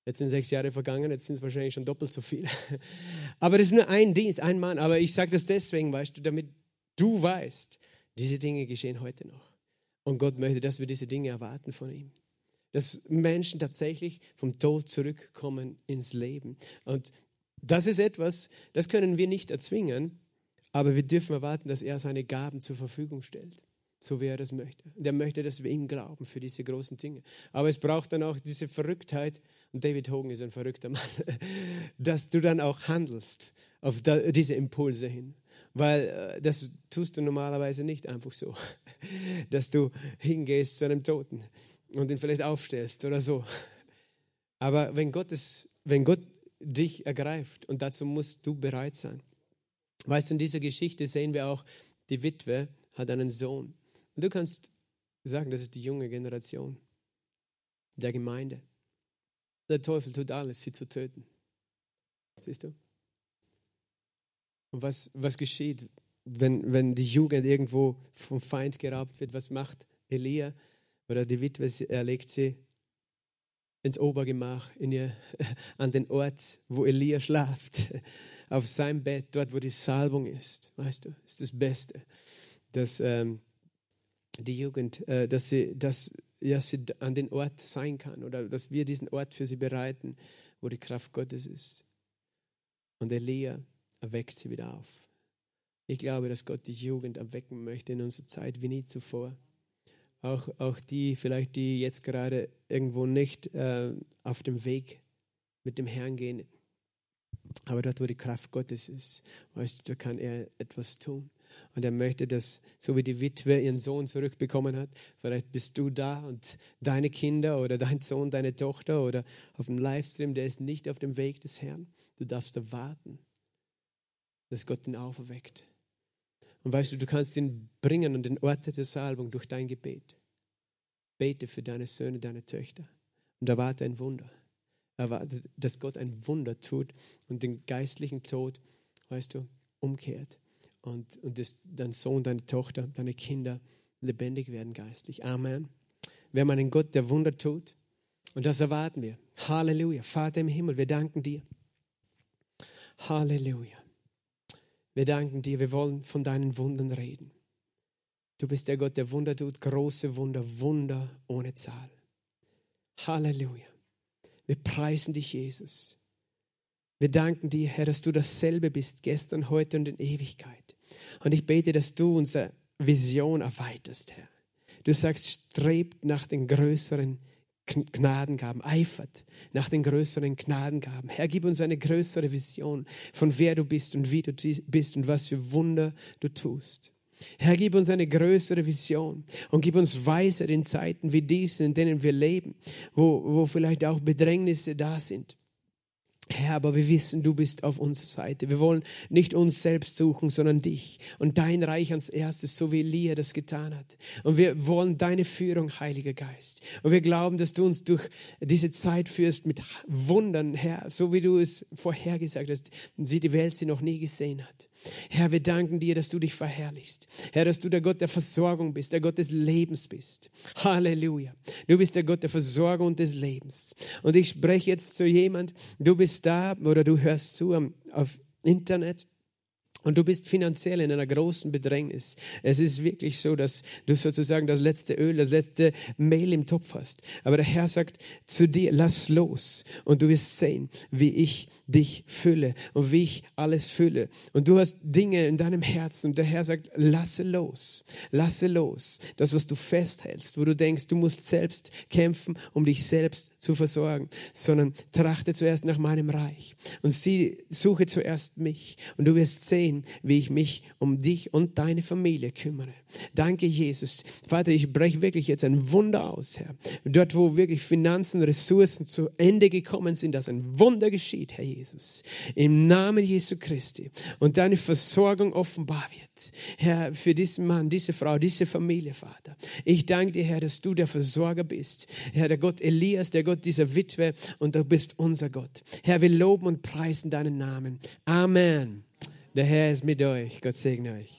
Jetzt sind sechs Jahre vergangen, jetzt sind es wahrscheinlich schon doppelt so viele. (laughs) Aber das ist nur ein Dienst, ein Mann. Aber ich sage das deswegen, weißt du, damit du weißt, diese Dinge geschehen heute noch. Und Gott möchte, dass wir diese Dinge erwarten von ihm. Dass Menschen tatsächlich vom Tod zurückkommen ins Leben. Und das ist etwas, das können wir nicht erzwingen, aber wir dürfen erwarten, dass er seine Gaben zur Verfügung stellt, so wie er das möchte. Und er möchte, dass wir ihm glauben für diese großen Dinge. Aber es braucht dann auch diese Verrücktheit, und David Hogan ist ein verrückter Mann, (laughs) dass du dann auch handelst auf diese Impulse hin. Weil äh, das tust du normalerweise nicht einfach so, (laughs) dass du hingehst zu einem Toten und ihn vielleicht aufstellst oder so. Aber wenn Gott, wenn Gott dich ergreift und dazu musst du bereit sein. Weißt du, in dieser Geschichte sehen wir auch, die Witwe hat einen Sohn. Und du kannst sagen, das ist die junge Generation der Gemeinde. Der Teufel tut alles, sie zu töten. Siehst du? Und was, was geschieht, wenn, wenn die Jugend irgendwo vom Feind geraubt wird? Was macht Elia oder die Witwe? Er legt sie ins Obergemach, in ihr, (laughs) an den Ort, wo Elia schlaft, auf sein Bett, dort, wo die Salbung ist. Weißt du, ist das Beste, dass ähm, die Jugend, äh, dass, sie, dass ja, sie an den Ort sein kann oder dass wir diesen Ort für sie bereiten, wo die Kraft Gottes ist. Und Elia erweckt sie wieder auf. Ich glaube, dass Gott die Jugend erwecken möchte in unserer Zeit wie nie zuvor. Auch, auch die, vielleicht die jetzt gerade irgendwo nicht äh, auf dem Weg mit dem Herrn gehen. Aber dort, wo die Kraft Gottes ist, weißt du, da kann er etwas tun. Und er möchte, dass, so wie die Witwe ihren Sohn zurückbekommen hat, vielleicht bist du da und deine Kinder oder dein Sohn, deine Tochter oder auf dem Livestream, der ist nicht auf dem Weg des Herrn. Du darfst da warten dass Gott ihn auferweckt. Und weißt du, du kannst ihn bringen und den Ort der Salbung durch dein Gebet. Bete für deine Söhne, deine Töchter und erwarte ein Wunder. Erwarte, dass Gott ein Wunder tut und den geistlichen Tod, weißt du, umkehrt. Und, und dass dein Sohn, deine Tochter, deine Kinder lebendig werden geistlich. Amen. Wir haben einen Gott, der Wunder tut. Und das erwarten wir. Halleluja. Vater im Himmel, wir danken dir. Halleluja. Wir danken dir, wir wollen von deinen Wundern reden. Du bist der Gott, der Wunder tut, große Wunder, Wunder ohne Zahl. Halleluja. Wir preisen dich, Jesus. Wir danken dir, Herr, dass du dasselbe bist, gestern, heute und in Ewigkeit. Und ich bete, dass du unsere Vision erweiterst, Herr. Du sagst, strebt nach den größeren Gnadengaben, eifert nach den größeren Gnadengaben. Herr, gib uns eine größere Vision von wer du bist und wie du bist und was für Wunder du tust. Herr, gib uns eine größere Vision und gib uns Weisheit in Zeiten wie diesen, in denen wir leben, wo, wo vielleicht auch Bedrängnisse da sind. Herr, aber wir wissen, du bist auf unserer Seite. Wir wollen nicht uns selbst suchen, sondern dich und dein Reich ans erstes, so wie Elia das getan hat. Und wir wollen deine Führung, Heiliger Geist. Und wir glauben, dass du uns durch diese Zeit führst mit Wundern, Herr, so wie du es vorhergesagt hast, wie die Welt sie noch nie gesehen hat. Herr, wir danken dir, dass du dich verherrlichst. Herr, dass du der Gott der Versorgung bist, der Gott des Lebens bist. Halleluja. Du bist der Gott der Versorgung und des Lebens. Und ich spreche jetzt zu jemand, du bist da oder du hörst zu auf Internet und du bist finanziell in einer großen Bedrängnis. Es ist wirklich so, dass du sozusagen das letzte Öl, das letzte Mehl im Topf hast. Aber der Herr sagt zu dir, lass los. Und du wirst sehen, wie ich dich fülle und wie ich alles fülle. Und du hast Dinge in deinem Herzen. Und der Herr sagt, lasse los. Lasse los. Das, was du festhältst, wo du denkst, du musst selbst kämpfen, um dich selbst zu versorgen. Sondern trachte zuerst nach meinem Reich. Und sie, suche zuerst mich. Und du wirst sehen, sehen, wie ich mich um dich und deine Familie kümmere. Danke, Jesus. Vater, ich breche wirklich jetzt ein Wunder aus, Herr. Dort, wo wirklich Finanzen, Ressourcen zu Ende gekommen sind, dass ein Wunder geschieht, Herr Jesus. Im Namen Jesu Christi. Und deine Versorgung offenbar wird. Herr, für diesen Mann, diese Frau, diese Familie, Vater. Ich danke dir, Herr, dass du der Versorger bist. Herr, der Gott Elias, der Gott dieser Witwe und du bist unser Gott. Herr, wir loben und preisen deinen Namen. Amen. Der Herr ist mit euch. Gott segne euch.